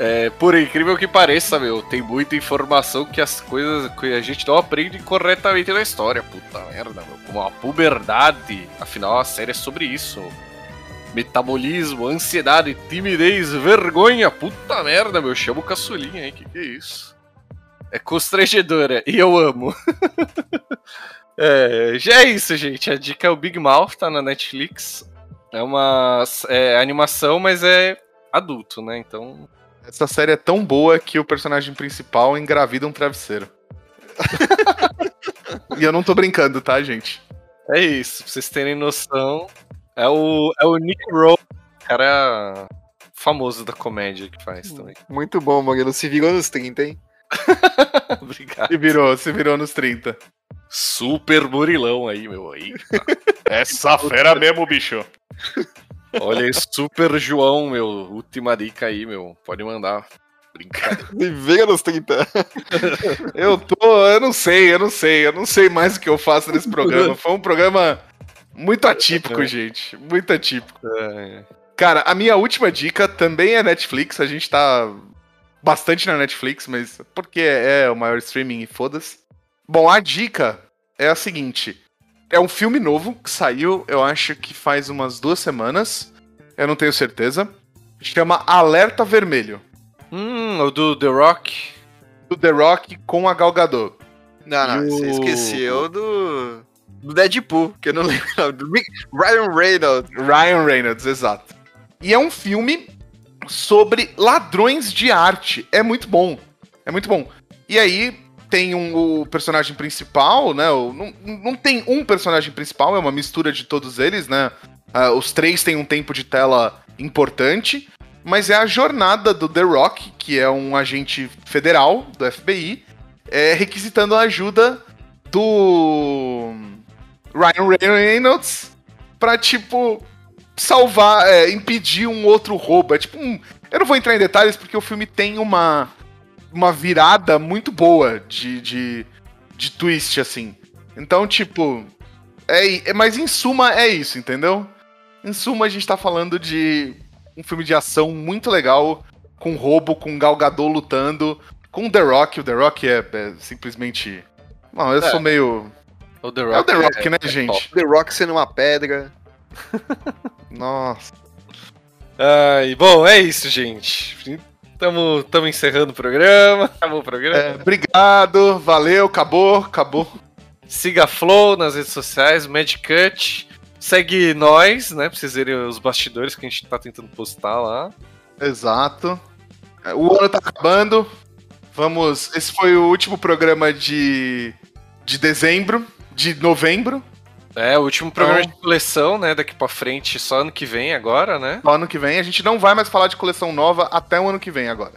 É, por incrível que pareça, meu, tem muita informação que as coisas que a gente não aprende corretamente na história. Puta merda, meu. Como a puberdade. Afinal, a série é sobre isso. Metabolismo, ansiedade, timidez, vergonha. Puta merda, meu. Chama o caçulinha aí. Que que é isso? É constrangedora. E eu amo. [LAUGHS] é, já é isso, gente. A dica é o Big Mouth, tá na Netflix. É uma é, animação, mas é adulto, né? Então Essa série é tão boa que o personagem principal engravida um travesseiro. [LAUGHS] e eu não tô brincando, tá, gente? É isso, pra vocês terem noção. É o, é o Nick Rowe, cara famoso da comédia que faz também. Muito bom, Murilo. Se virou nos 30, hein? [LAUGHS] Obrigado. Se virou, se virou nos 30. Super burilão aí, meu. Aí. [LAUGHS] Essa fera mesmo, bicho. Olha aí, Super João, meu. Última dica aí, meu. Pode mandar. Brincadeira. [LAUGHS] Se vira nos 30. Eu tô, eu não sei, eu não sei, eu não sei mais o que eu faço nesse programa. Foi um programa muito atípico, gente. Muito atípico. É, Cara, a minha última dica também é Netflix. A gente tá bastante na Netflix, mas porque é o maior streaming e foda-se. Bom, a dica é a seguinte: é um filme novo que saiu, eu acho que faz umas duas semanas. Eu não tenho certeza. Chama Alerta Vermelho. Hum, o do The Rock. Do The Rock com a Gal Gadot. Não, não, E você o- esqueceu do. Do Deadpool, que eu não [LAUGHS] lembro. o nome, Do Rick- Ryan Reynolds. Ryan Reynolds, exato. E é um filme sobre ladrões de arte. É muito bom. É muito bom. E aí tem um, o personagem principal, né? o- não, não tem um personagem principal, é uma mistura de todos eles, né? Ah, os três têm um tempo de tela importante, mas é a jornada do The Rock, que é um agente federal do FBI, é, requisitando a ajuda do Ryan Reynolds pra, tipo, salvar, é, impedir um outro roubo. É tipo um. Eu não vou entrar em detalhes porque o filme tem uma, uma virada muito boa de, de, de twist, assim. Então, tipo. É, é, mas em suma é isso, entendeu? Em suma, a gente tá falando de um filme de ação muito legal, com roubo, com Gal Gadot lutando, com The Rock. O The Rock é, é simplesmente. Não, eu É. sou meio. O The É o Rock. The Rock, né, gente? The Rock sendo uma pedra. [LAUGHS] Nossa. Ai, bom, é isso, gente. Tamo, tamo encerrando o programa. Acabou o programa. É, obrigado, valeu, acabou, acabou. Siga a Flow nas redes sociais, Madcut. Segue nós, né? Pra vocês verem os bastidores que a gente tá tentando postar lá. Exato. É, O ano tá acabando. Vamos. Esse foi o último programa de. de dezembro. De novembro. É, o último programa Então- de coleção, né? Daqui pra frente, só ano que vem agora, né? No ano que vem. A gente não vai mais falar de coleção nova até o ano que vem agora.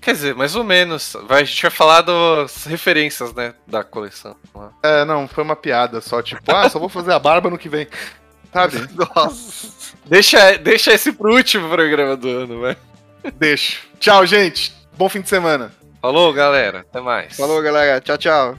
Quer dizer, mais ou menos. Vai, a gente vai falar das referências, né? Da coleção. É, não, foi uma piada só, tipo, ah, só vou fazer a barba no que vem. Sabe? [LAUGHS] Nossa. Deixa, deixa esse pro último programa do ano, vai. Deixa. Tchau, gente. Bom fim de semana. Falou, galera. Até mais. Falou, galera. Tchau, tchau.